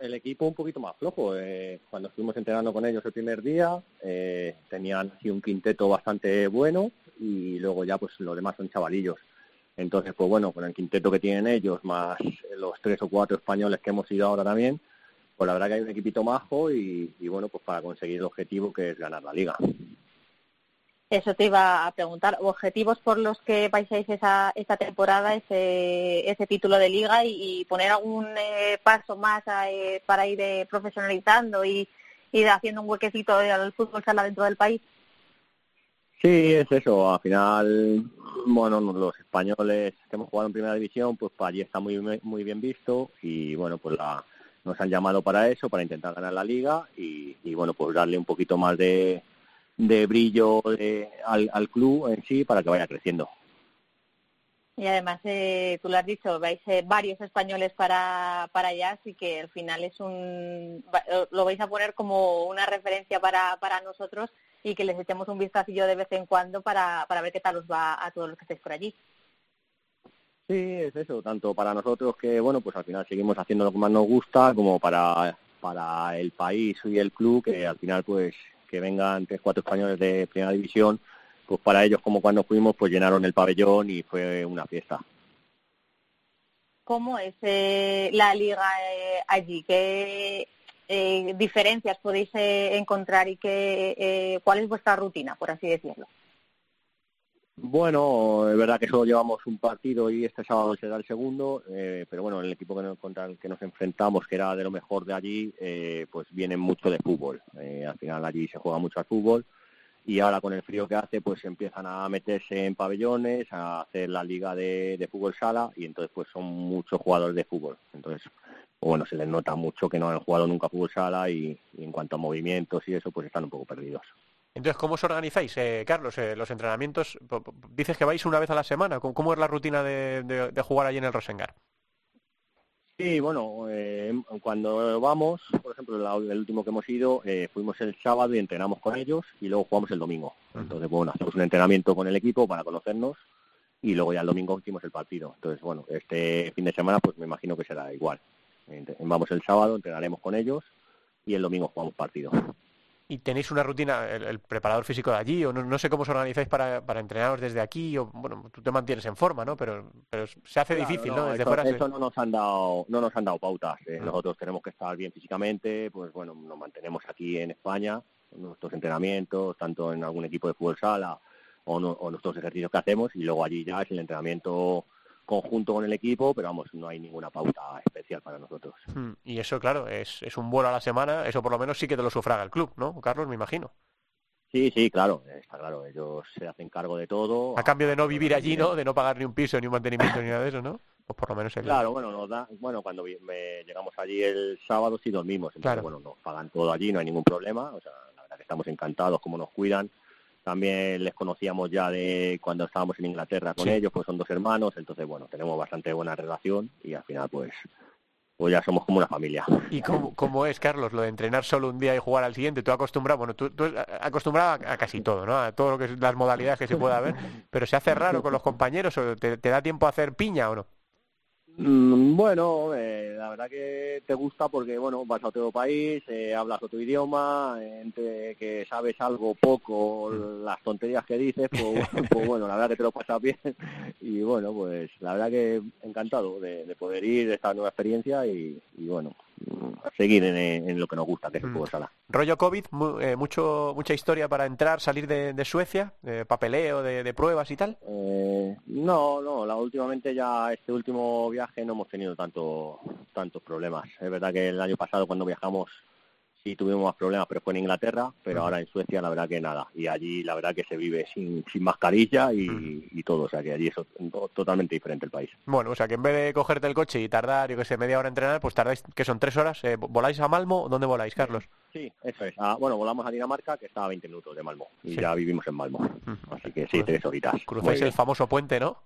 el equipo un poquito más flojo. Eh, cuando estuvimos entrenando con ellos el primer día, eh, tenían así un quinteto bastante bueno y luego ya pues los demás son chavalillos. Entonces, pues bueno, con el quinteto que tienen ellos, más los tres o cuatro españoles que hemos ido ahora también, pues la verdad que hay un equipito majo y, y bueno, pues para conseguir el objetivo que es ganar la liga. Eso te iba a preguntar. ¿Objetivos por los que vais a esa, esta temporada, ese, ese título de liga y, poner algún eh, paso más eh, para ir eh, profesionalizando y ir haciendo un huequecito al fútbol sala dentro del país? Sí, es eso. Al final, bueno, los españoles que hemos jugado en primera división, pues para allí está muy, muy bien visto y bueno, pues la, nos han llamado para eso, para intentar ganar la liga y, y bueno, pues darle un poquito más de de brillo al, club en sí para que vaya creciendo. Y además, eh, tú lo has dicho, vais eh, varios españoles para, para allá, así que al final es un, lo vais a poner como una referencia para, para nosotros y que les echemos un vistacillo de vez en cuando para, para ver qué tal os va a todos los que estéis por allí. Sí, es eso, tanto para nosotros que, bueno, pues al final seguimos haciendo lo que más nos gusta, como para, para el país y el club, que al final, pues que vengan tres, cuatro españoles de primera división, pues para ellos como cuando fuimos, pues llenaron el pabellón y fue una fiesta. ¿Cómo es eh, la liga eh, allí? ¿Qué eh, diferencias podéis encontrar y qué, cuál es vuestra rutina, por así decirlo? Bueno, es verdad que solo llevamos un partido y este sábado será el segundo, eh, pero bueno, el equipo que nos, contra el que nos enfrentamos, que era de lo mejor de allí, eh, pues viene mucho de fútbol. Eh, al final allí se juega mucho al fútbol y ahora con el frío que hace, pues empiezan a meterse en pabellones, a hacer la liga de, fútbol sala y entonces pues son muchos jugadores de fútbol. Entonces, bueno, se les nota mucho que no han jugado nunca fútbol sala y en cuanto a movimientos y eso, pues están un poco perdidos. Entonces, ¿cómo os organizáis, eh, Carlos? Eh, los entrenamientos, dices que vais una vez a la semana. ¿Cómo es la rutina de, jugar allí en el Rosengar? Sí, bueno, eh, cuando vamos, por ejemplo, el, último que hemos ido, fuimos el sábado y entrenamos con ellos y luego jugamos el domingo. Entonces, bueno, hacemos un entrenamiento con el equipo para conocernos y luego ya el domingo hicimos el partido. Entonces, bueno, este fin de semana pues me imagino que será igual. Vamos el sábado, entrenaremos con ellos y el domingo jugamos partido y tenéis una rutina, el, preparador físico de allí, o no, sé cómo os organizáis para, para entrenaros desde aquí, o bueno, tú te mantienes en forma, ¿no? Pero, pero se hace difícil, ¿no? Desde eso, fuera eso no nos han dado, no nos han dado pautas. Eh. Nosotros tenemos que estar bien físicamente, pues bueno, nos mantenemos aquí en España, nuestros entrenamientos, tanto en algún equipo de fútbol sala o, o nuestros ejercicios que hacemos, y luego allí ya es el entrenamiento conjunto con el equipo, pero vamos, no hay ninguna pauta especial para nosotros. Hmm, y eso, claro, es, es un vuelo a la semana, eso por lo menos sí que te lo sufraga el club, ¿no, Carlos? Me imagino. Sí, sí, claro, está claro, ellos se hacen cargo de todo. A cambio de no vivir allí, ¿no? De no pagar ni un piso, ni un mantenimiento, ni nada de eso, ¿no? Pues por lo menos el... Claro, bueno, nos da, bueno, cuando llegamos allí el sábado sí dormimos, entonces, claro. bueno, nos pagan todo allí, no hay ningún problema, o sea, la verdad que estamos encantados como nos cuidan, también les conocíamos ya de cuando estábamos en Inglaterra con ellos, pues son dos hermanos, entonces bueno, tenemos bastante buena relación y al final pues pues ya somos como una familia. ¿Y cómo, es, Carlos, lo de entrenar solo un día y jugar al siguiente? Tú acostumbrado, bueno, tú, tú acostumbrado a, casi todo, ¿no? A todo lo que es las modalidades que se pueda ver, pero ¿se hace raro con los compañeros o te da tiempo a hacer piña o no? Mm, bueno, eh, la verdad que te gusta porque, bueno, vas a otro país, eh, hablas otro idioma, entre que sabes algo poco, mm. las tonterías que dices, pues, pues, bueno, la verdad que te lo pasas bien y bueno, pues la verdad que encantado de, poder ir, de esta nueva experiencia y, bueno, seguir en, lo que nos gusta, que es el mm. fútbol sala. Rollo COVID, eh, mucho, mucha historia para entrar, salir de, Suecia, de papeleo, de, pruebas y tal. Eh, no, no, la, últimamente ya este último viaje no hemos tenido tanto, tantos problemas. Es verdad que el año pasado cuando viajamos sí tuvimos más problemas, pero fue en Inglaterra, pero ahora en Suecia la verdad que nada. Y allí la verdad que se vive sin, sin mascarilla y, todo, o sea que allí es totalmente diferente el país. Bueno, o sea que en vez de cogerte el coche y tardar, yo que sé, media hora a entrenar, pues tardáis, que son tres horas, eh, ¿voláis a Malmo? ¿Dónde voláis, Carlos? Sí, eso es. Ah, bueno, volamos a Dinamarca, que está a 20 minutos de Malmo, y ya vivimos en Malmo. Así que sí, tres horitas. Cruzáis el famoso puente, ¿no?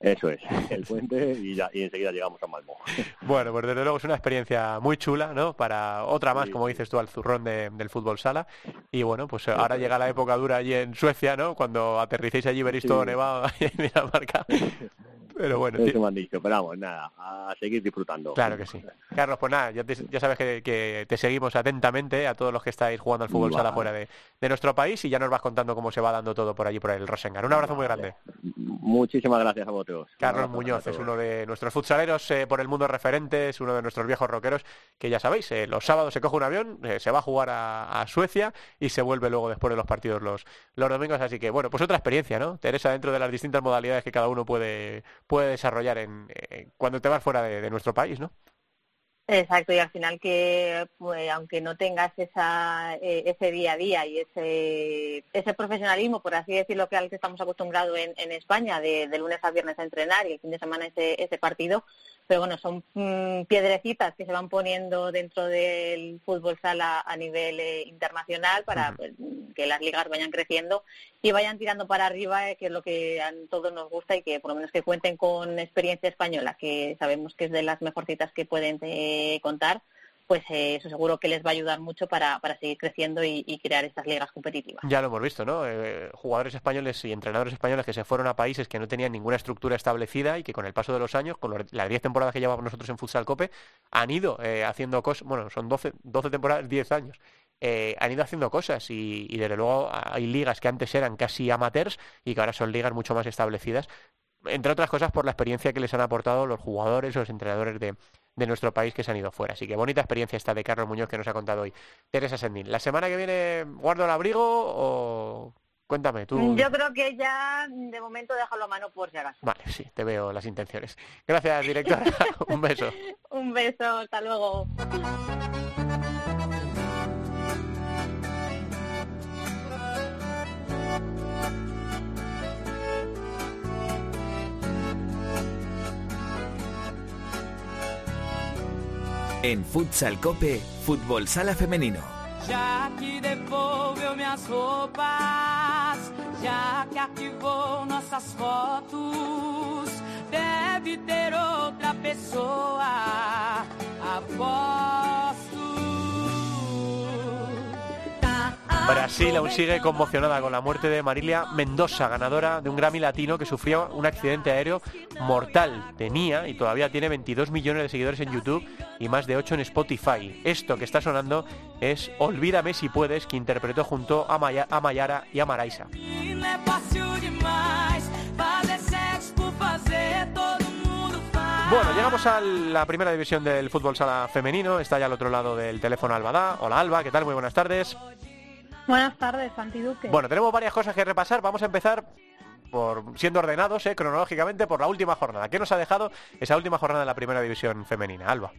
Eso es, el puente y, ya, y enseguida llegamos a Malmo. Bueno, pues desde luego es una experiencia muy chula, ¿no? Para otra más, como dices tú, al zurrón del fútbol sala. Y bueno, pues ahora llega la época dura allí en Suecia, ¿no? Cuando aterricéis allí veréis todo nevado en Dinamarca. Pero bueno. Eso me han dicho, pero vamos, nada, a seguir disfrutando. Claro que sí. Carlos, pues nada, ya, ya sabes que, te seguimos atentamente a todos los que estáis jugando al fútbol sala fuera de, nuestro país y ya nos vas contando cómo se va dando todo por allí, por el Rosengar. Un abrazo muy grande. Muchísimas gracias a vosotros. Carlos Muñoz es uno de nuestros futsaleros eh, por el mundo referentes, uno de nuestros viejos rockeros, que ya sabéis, eh, los sábados se coge un avión, eh, se va a jugar a, Suecia y se vuelve luego después de los partidos los, los domingos. Así que, bueno, pues otra experiencia, ¿no? Teresa, dentro de las distintas modalidades que cada uno puede puede desarrollar en, eh, cuando te vas fuera de, nuestro país, ¿no? Exacto, y al final que pues, aunque no tengas esa, eh, ese día a día y ese, ese profesionalismo, por así decirlo, que al que estamos acostumbrados en, en España, de, de, lunes a viernes a entrenar y el fin de semana ese, ese partido, pero bueno, son mm, piedrecitas que se van poniendo dentro del fútbol sala a nivel eh, internacional para pues, que las ligas vayan creciendo y vayan tirando para arriba, eh, que es lo que a todos nos gusta y que por lo menos que cuenten con experiencia española, que sabemos que es de las mejorcitas que pueden eh, contar pues eh, eso seguro que les va a ayudar mucho para, para seguir creciendo y, crear estas ligas competitivas. Ya lo hemos visto, ¿no? Eh, jugadores españoles y entrenadores españoles que se fueron a países que no tenían ninguna estructura establecida y que con el paso de los años, con las 10 temporadas que llevamos nosotros en Futsal Cope, han ido eh, haciendo cosas, bueno, son 12, 12 temporadas, 10 años. han ido haciendo cosas y desde luego hay ligas que antes eran casi amateurs y que ahora son ligas mucho más establecidas entre otras cosas por la experiencia que les han aportado los jugadores o los entrenadores de, de nuestro país que se han ido fuera. Así que bonita experiencia esta de Carlos Muñoz que nos ha contado hoy. Teresa Sendín, ¿la semana que viene guardo el abrigo o Cuéntame, tú. Yo creo que ya de momento déjalo a mano por si acaso. Vale, sí, te veo las intenciones. Gracias, directora. Un beso. Un beso, hasta luego. En Futsal Cope, Fútbol Sala Femenino. Ya que devolveu minhas roupas, ya que arquivou nossas fotos, deve ter outra pessoa. Aposto. Brasil aún sigue conmocionada con la muerte de Marilia Mendoza, ganadora de un Grammy Latino que sufrió un accidente aéreo mortal. Tenía y todavía tiene 22 millones de seguidores en YouTube y más de 8 en Spotify. Esto que está sonando es Olvídame si puedes, que interpretó junto a, Mayara y a Maraisa. Bueno, llegamos a la primera división del fútbol sala femenino. Está ya al otro lado del teléfono Albada. Hola Alba, ¿qué tal? Muy buenas tardes. Buenas tardes, Santi Duque. Bueno, tenemos varias cosas que repasar. Vamos a empezar por siendo ordenados eh, cronológicamente por la última jornada. ¿Qué nos ha dejado esa última jornada de la primera división femenina? Alba.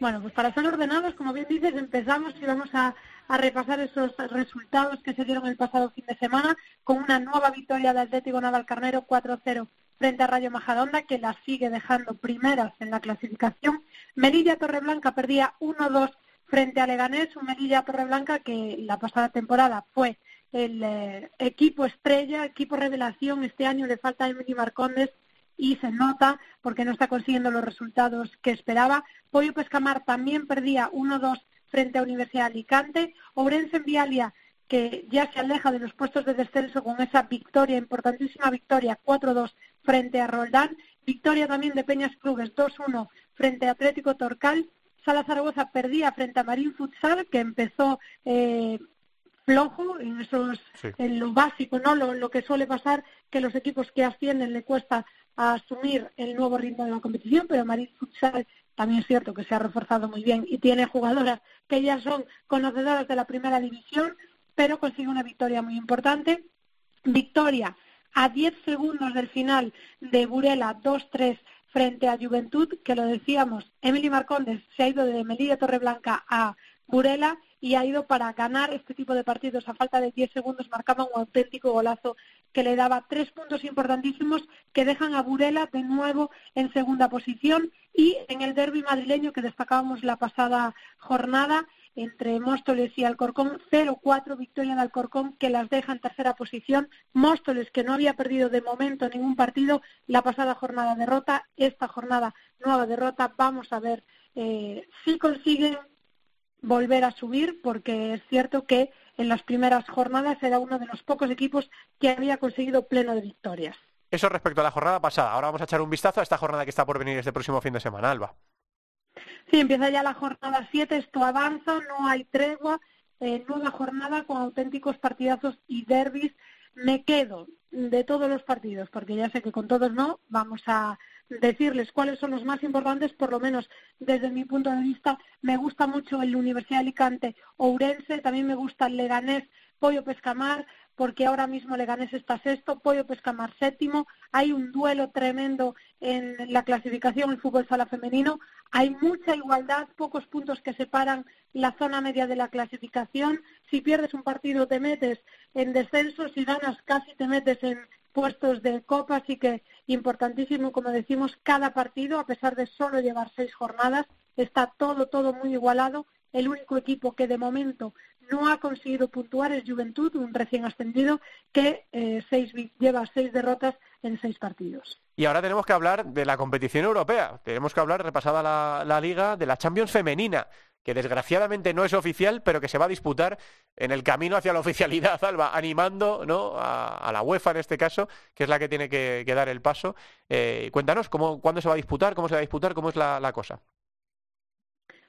Bueno, pues para ser ordenados, como bien dices, empezamos y vamos a, repasar esos resultados que se dieron el pasado fin de semana con una nueva victoria del Atlético Navalcarnero 4-0 frente a Rayo Majadonda, que la sigue dejando primeras en la clasificación. Melilla Torreblanca perdía 1-2 frente a Leganés, un Melilla Torreblanca que la pasada temporada fue el eh, equipo estrella, equipo revelación. Este año le falta Emily Marcondes y se nota porque no está consiguiendo los resultados que esperaba. Pollo Pescamar también perdía 1-2 frente a Universidad Alicante. Ourense en Vialia, que ya se aleja de los puestos de descenso con esa victoria, importantísima victoria, 4-2 frente a Roldán. Victoria también de Peñas Clubes, 2-1 frente a Atlético Torcal. Sala Zaragoza perdía frente a Marín Futsal, que empezó eh, flojo en esos en lo básico, ¿no? Lo, que suele pasar que los equipos que ascienden le cuesta asumir el nuevo ritmo de la competición, pero Marín Futsal también es cierto que se ha reforzado muy bien y tiene jugadoras que ya son conocedoras de la primera división, pero consigue una victoria muy importante. Victoria a 10 segundos del final de Burela 2-3 frente a Juventud, que lo decíamos, Emily Marcondes se ha ido de Melilla Torreblanca a Burela y ha ido para ganar este tipo de partidos. A falta de 10 segundos marcaba un auténtico golazo que le daba tres puntos importantísimos que dejan a Burela de nuevo en segunda posición y en el derby madrileño que destacábamos la pasada jornada entre Móstoles y Alcorcón, 0-4 victoria de Alcorcón que las deja en tercera posición. Móstoles que no había perdido de momento ningún partido, la pasada jornada derrota, esta jornada nueva derrota. Vamos a ver eh, si consiguen volver a subir, porque es cierto que en las primeras jornadas era uno de los pocos equipos que había conseguido pleno de victorias. Eso respecto a la jornada pasada. Ahora vamos a echar un vistazo a esta jornada que está por venir este próximo fin de semana, Alba. Sí, empieza ya la jornada 7, esto avanza, no hay tregua, eh, nueva jornada con auténticos partidazos y derbis. Me quedo de todos los partidos, porque ya sé que con todos no, vamos a decirles cuáles son los más importantes, por lo menos desde mi punto de vista, me gusta mucho el Universidad de Alicante Ourense, también me gusta el Leganés Pollo Pescamar, porque ahora mismo Leganés está sexto, Pollo Pescamar séptimo, hay un duelo tremendo en la clasificación el fútbol sala femenino, hay mucha igualdad, pocos puntos que separan la zona media de la clasificación, si pierdes un partido te metes en descenso, si ganas casi te metes en puestos de copa, así que importantísimo, como decimos, cada partido, a pesar de solo llevar seis jornadas, está todo, todo muy igualado. El único equipo que de momento no ha conseguido puntuar es Juventud, un recién ascendido que eh, seis, lleva seis derrotas en seis partidos. Y ahora tenemos que hablar de la competición europea. Tenemos que hablar, repasada la, la liga, de la Champions femenina que desgraciadamente no es oficial, pero que se va a disputar en el camino hacia la oficialidad, Alba, animando ¿no? a, la UEFA en este caso, que es la que tiene que, dar el paso. Eh, cuéntanos, ¿cómo, ¿cuándo se va a disputar? ¿Cómo se va a disputar? ¿Cómo es la, la cosa?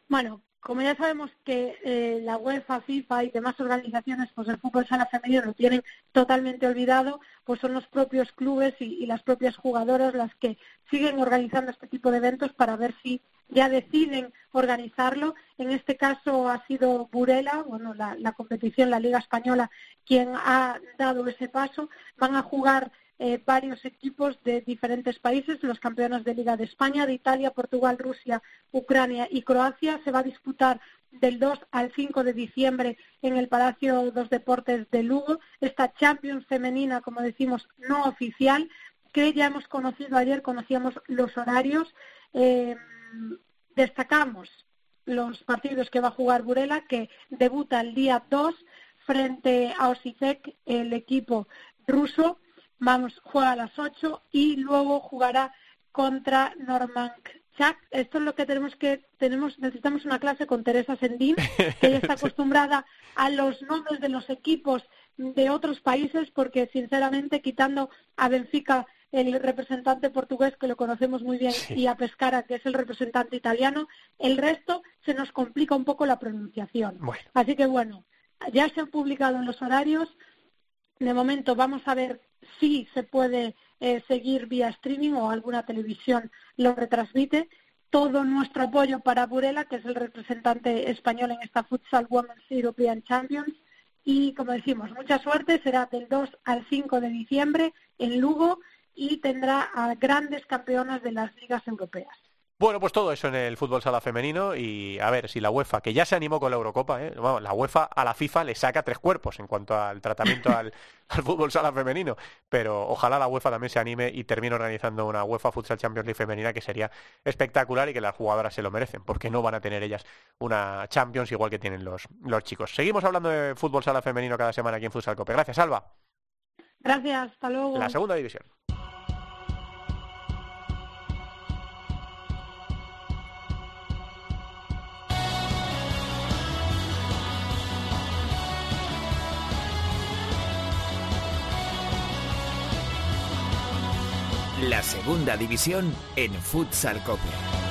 Bueno, como ya sabemos que eh, la UEFA, FIFA y demás organizaciones, pues el fútbol sala femenino lo tienen totalmente olvidado, pues son los propios clubes y, las propias jugadoras las que siguen organizando este tipo de eventos para ver si ya deciden organizarlo. En este caso ha sido Burela, bueno, la, la competición, la Liga Española, quien ha dado ese paso. Van a jugar eh, varios equipos de diferentes países, los campeones de Liga de España, de Italia, Portugal, Rusia, Ucrania y Croacia. Se va a disputar del 2 al 5 de diciembre en el Palacio dos Deportes de Lugo. Esta Champions femenina, como decimos, no oficial, que ya hemos conocido ayer, conocíamos los horarios. Eh, destacamos los partidos que va a jugar Burela, que debuta el día 2 frente a Osijek, el equipo ruso vamos, juega a las 8 y luego jugará contra Norman Chak. Esto es lo que tenemos que, tenemos, necesitamos una clase con Teresa Sendín, que ella está acostumbrada a los nombres de los equipos de otros países, porque sinceramente quitando a Benfica el representante portugués, que lo conocemos muy bien, y a Pescara, que es el representante italiano, el resto se nos complica un poco la pronunciación. Así que bueno, ya se han publicado los horarios. De momento vamos a ver sí se puede eh, seguir vía streaming o alguna televisión lo retransmite. Todo nuestro apoyo para Burela, que es el representante español en esta Futsal Women's European Champions. Y como decimos, mucha suerte, será del 2 al 5 de diciembre en Lugo y tendrá a grandes campeonas de las ligas europeas. Bueno, pues todo eso en el fútbol sala femenino y a ver si la UEFA, que ya se animó con la Eurocopa, ¿eh? la UEFA a la FIFA le saca tres cuerpos en cuanto al tratamiento al, fútbol sala femenino, pero ojalá la UEFA también se anime y termine organizando una UEFA Futsal Champions League femenina que sería espectacular y que las jugadoras se lo merecen, porque no van a tener ellas una Champions igual que tienen los, los chicos. Seguimos hablando de fútbol sala femenino cada semana aquí en Futsal Cope. Gracias, Alba. Gracias, hasta luego. La segunda división. La segunda división en Futsal Cope.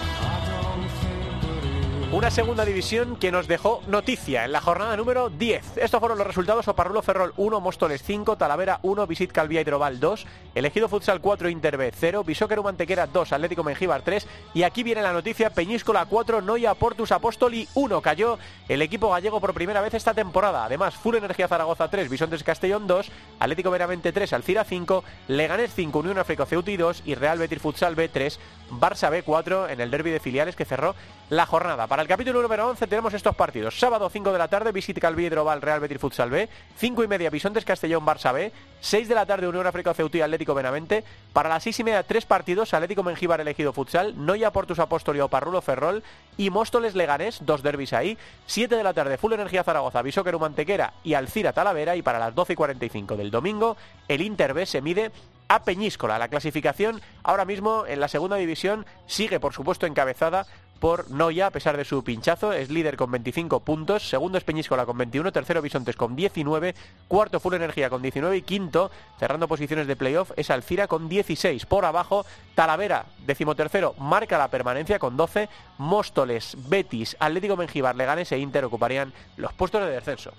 Una segunda división que nos dejó noticia en la jornada número 10. Estos fueron los resultados: Oparrulo Ferrol 1, Móstoles 5, Talavera 1, Visit Calvía Hidrobal 2, Elegido Futsal 4, Interbe 0, Bisóquero Mantequera 2, Atlético Mengíbar 3. Y aquí viene la noticia: Peñíscola 4, Noia Portus Apóstoli 1. Cayó el equipo gallego por primera vez esta temporada. Además, Full Energía Zaragoza 3, Bisontes Castellón 2, Atlético Veramente 3, Alcira 5, Leganés 5, Unión Africo Ceuti 2 y Real Betis Futsal B 3, Barça B 4 en el derby de filiales que cerró la jornada. Para el capítulo número 11 tenemos estos partidos. Sábado 5 de la tarde, Visit Calviedro Val Real Betis Futsal B. 5 y media, Bisontes Castellón Barça B. 6 de la tarde, Unión África Ceutí Atlético Benavente. Para las 6 y media, tres partidos, Atlético Mengíbar elegido Futsal, Noya Portus Apóstolio Parrulo Ferrol y Móstoles Leganés, dos derbis ahí. 7 de la tarde, Full Energía Zaragoza, Bisóqueru Mantequera y Alcira Talavera. Y para las 12 y 45 del domingo, el Inter B se mide a Peñíscola. La clasificación ahora mismo en la segunda división sigue, por supuesto, encabezada por Noya, a pesar de su pinchazo, es líder con 25 puntos, segundo es Peñíscola con 21, tercero Bisontes con 19, cuarto Full Energía con 19 y quinto, cerrando posiciones de playoff, es Alcira con 16. Por abajo, Talavera, decimotercero, marca la permanencia con 12, Móstoles, Betis, Atlético Mengíbar, Leganes e Inter ocuparían los puestos de descenso.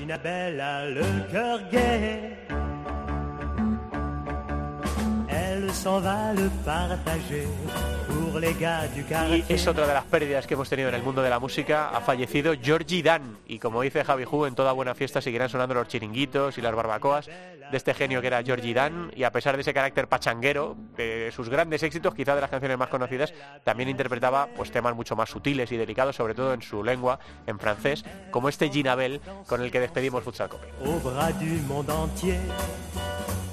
Ginabelle a le cœur gai. Elle s'en va le partager pour les gars du Y es otra de las pérdidas que hemos tenido en el mundo de la música. Ha fallecido Georgie Dan. Y como dice Javi Hu, en toda buena fiesta seguirán sonando los chiringuitos y las barbacoas de este genio que era Georgie Dan. Y a pesar de ese carácter pachanguero, de sus grandes éxitos, quizá de las canciones más conocidas, también interpretaba pues, temas mucho más sutiles y delicados, sobre todo en su lengua, en francés, como este Ginabel con el que despedimos Futsal Cope.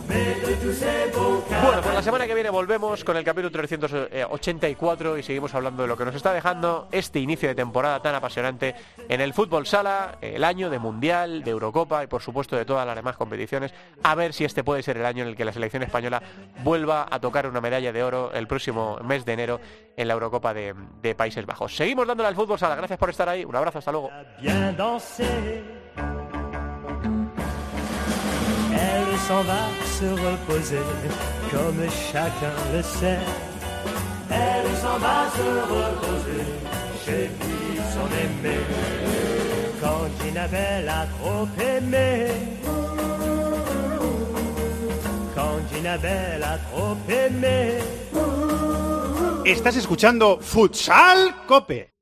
Bueno, pues la semana que viene volvemos con el capítulo 384 y seguimos hablando de lo que nos está dejando este inicio de temporada tan apasionante en el fútbol sala, el año de Mundial, de Eurocopa y por supuesto de todas las demás competiciones. A ver si este puede ser el año en el que la selección española vuelva a tocar una medalla de oro el próximo mes de enero en la Eurocopa de, Países Bajos. Seguimos dándole al fútbol sala. Gracias por estar ahí. Un abrazo. Hasta luego. A. Estás escuchando Futsal Cope.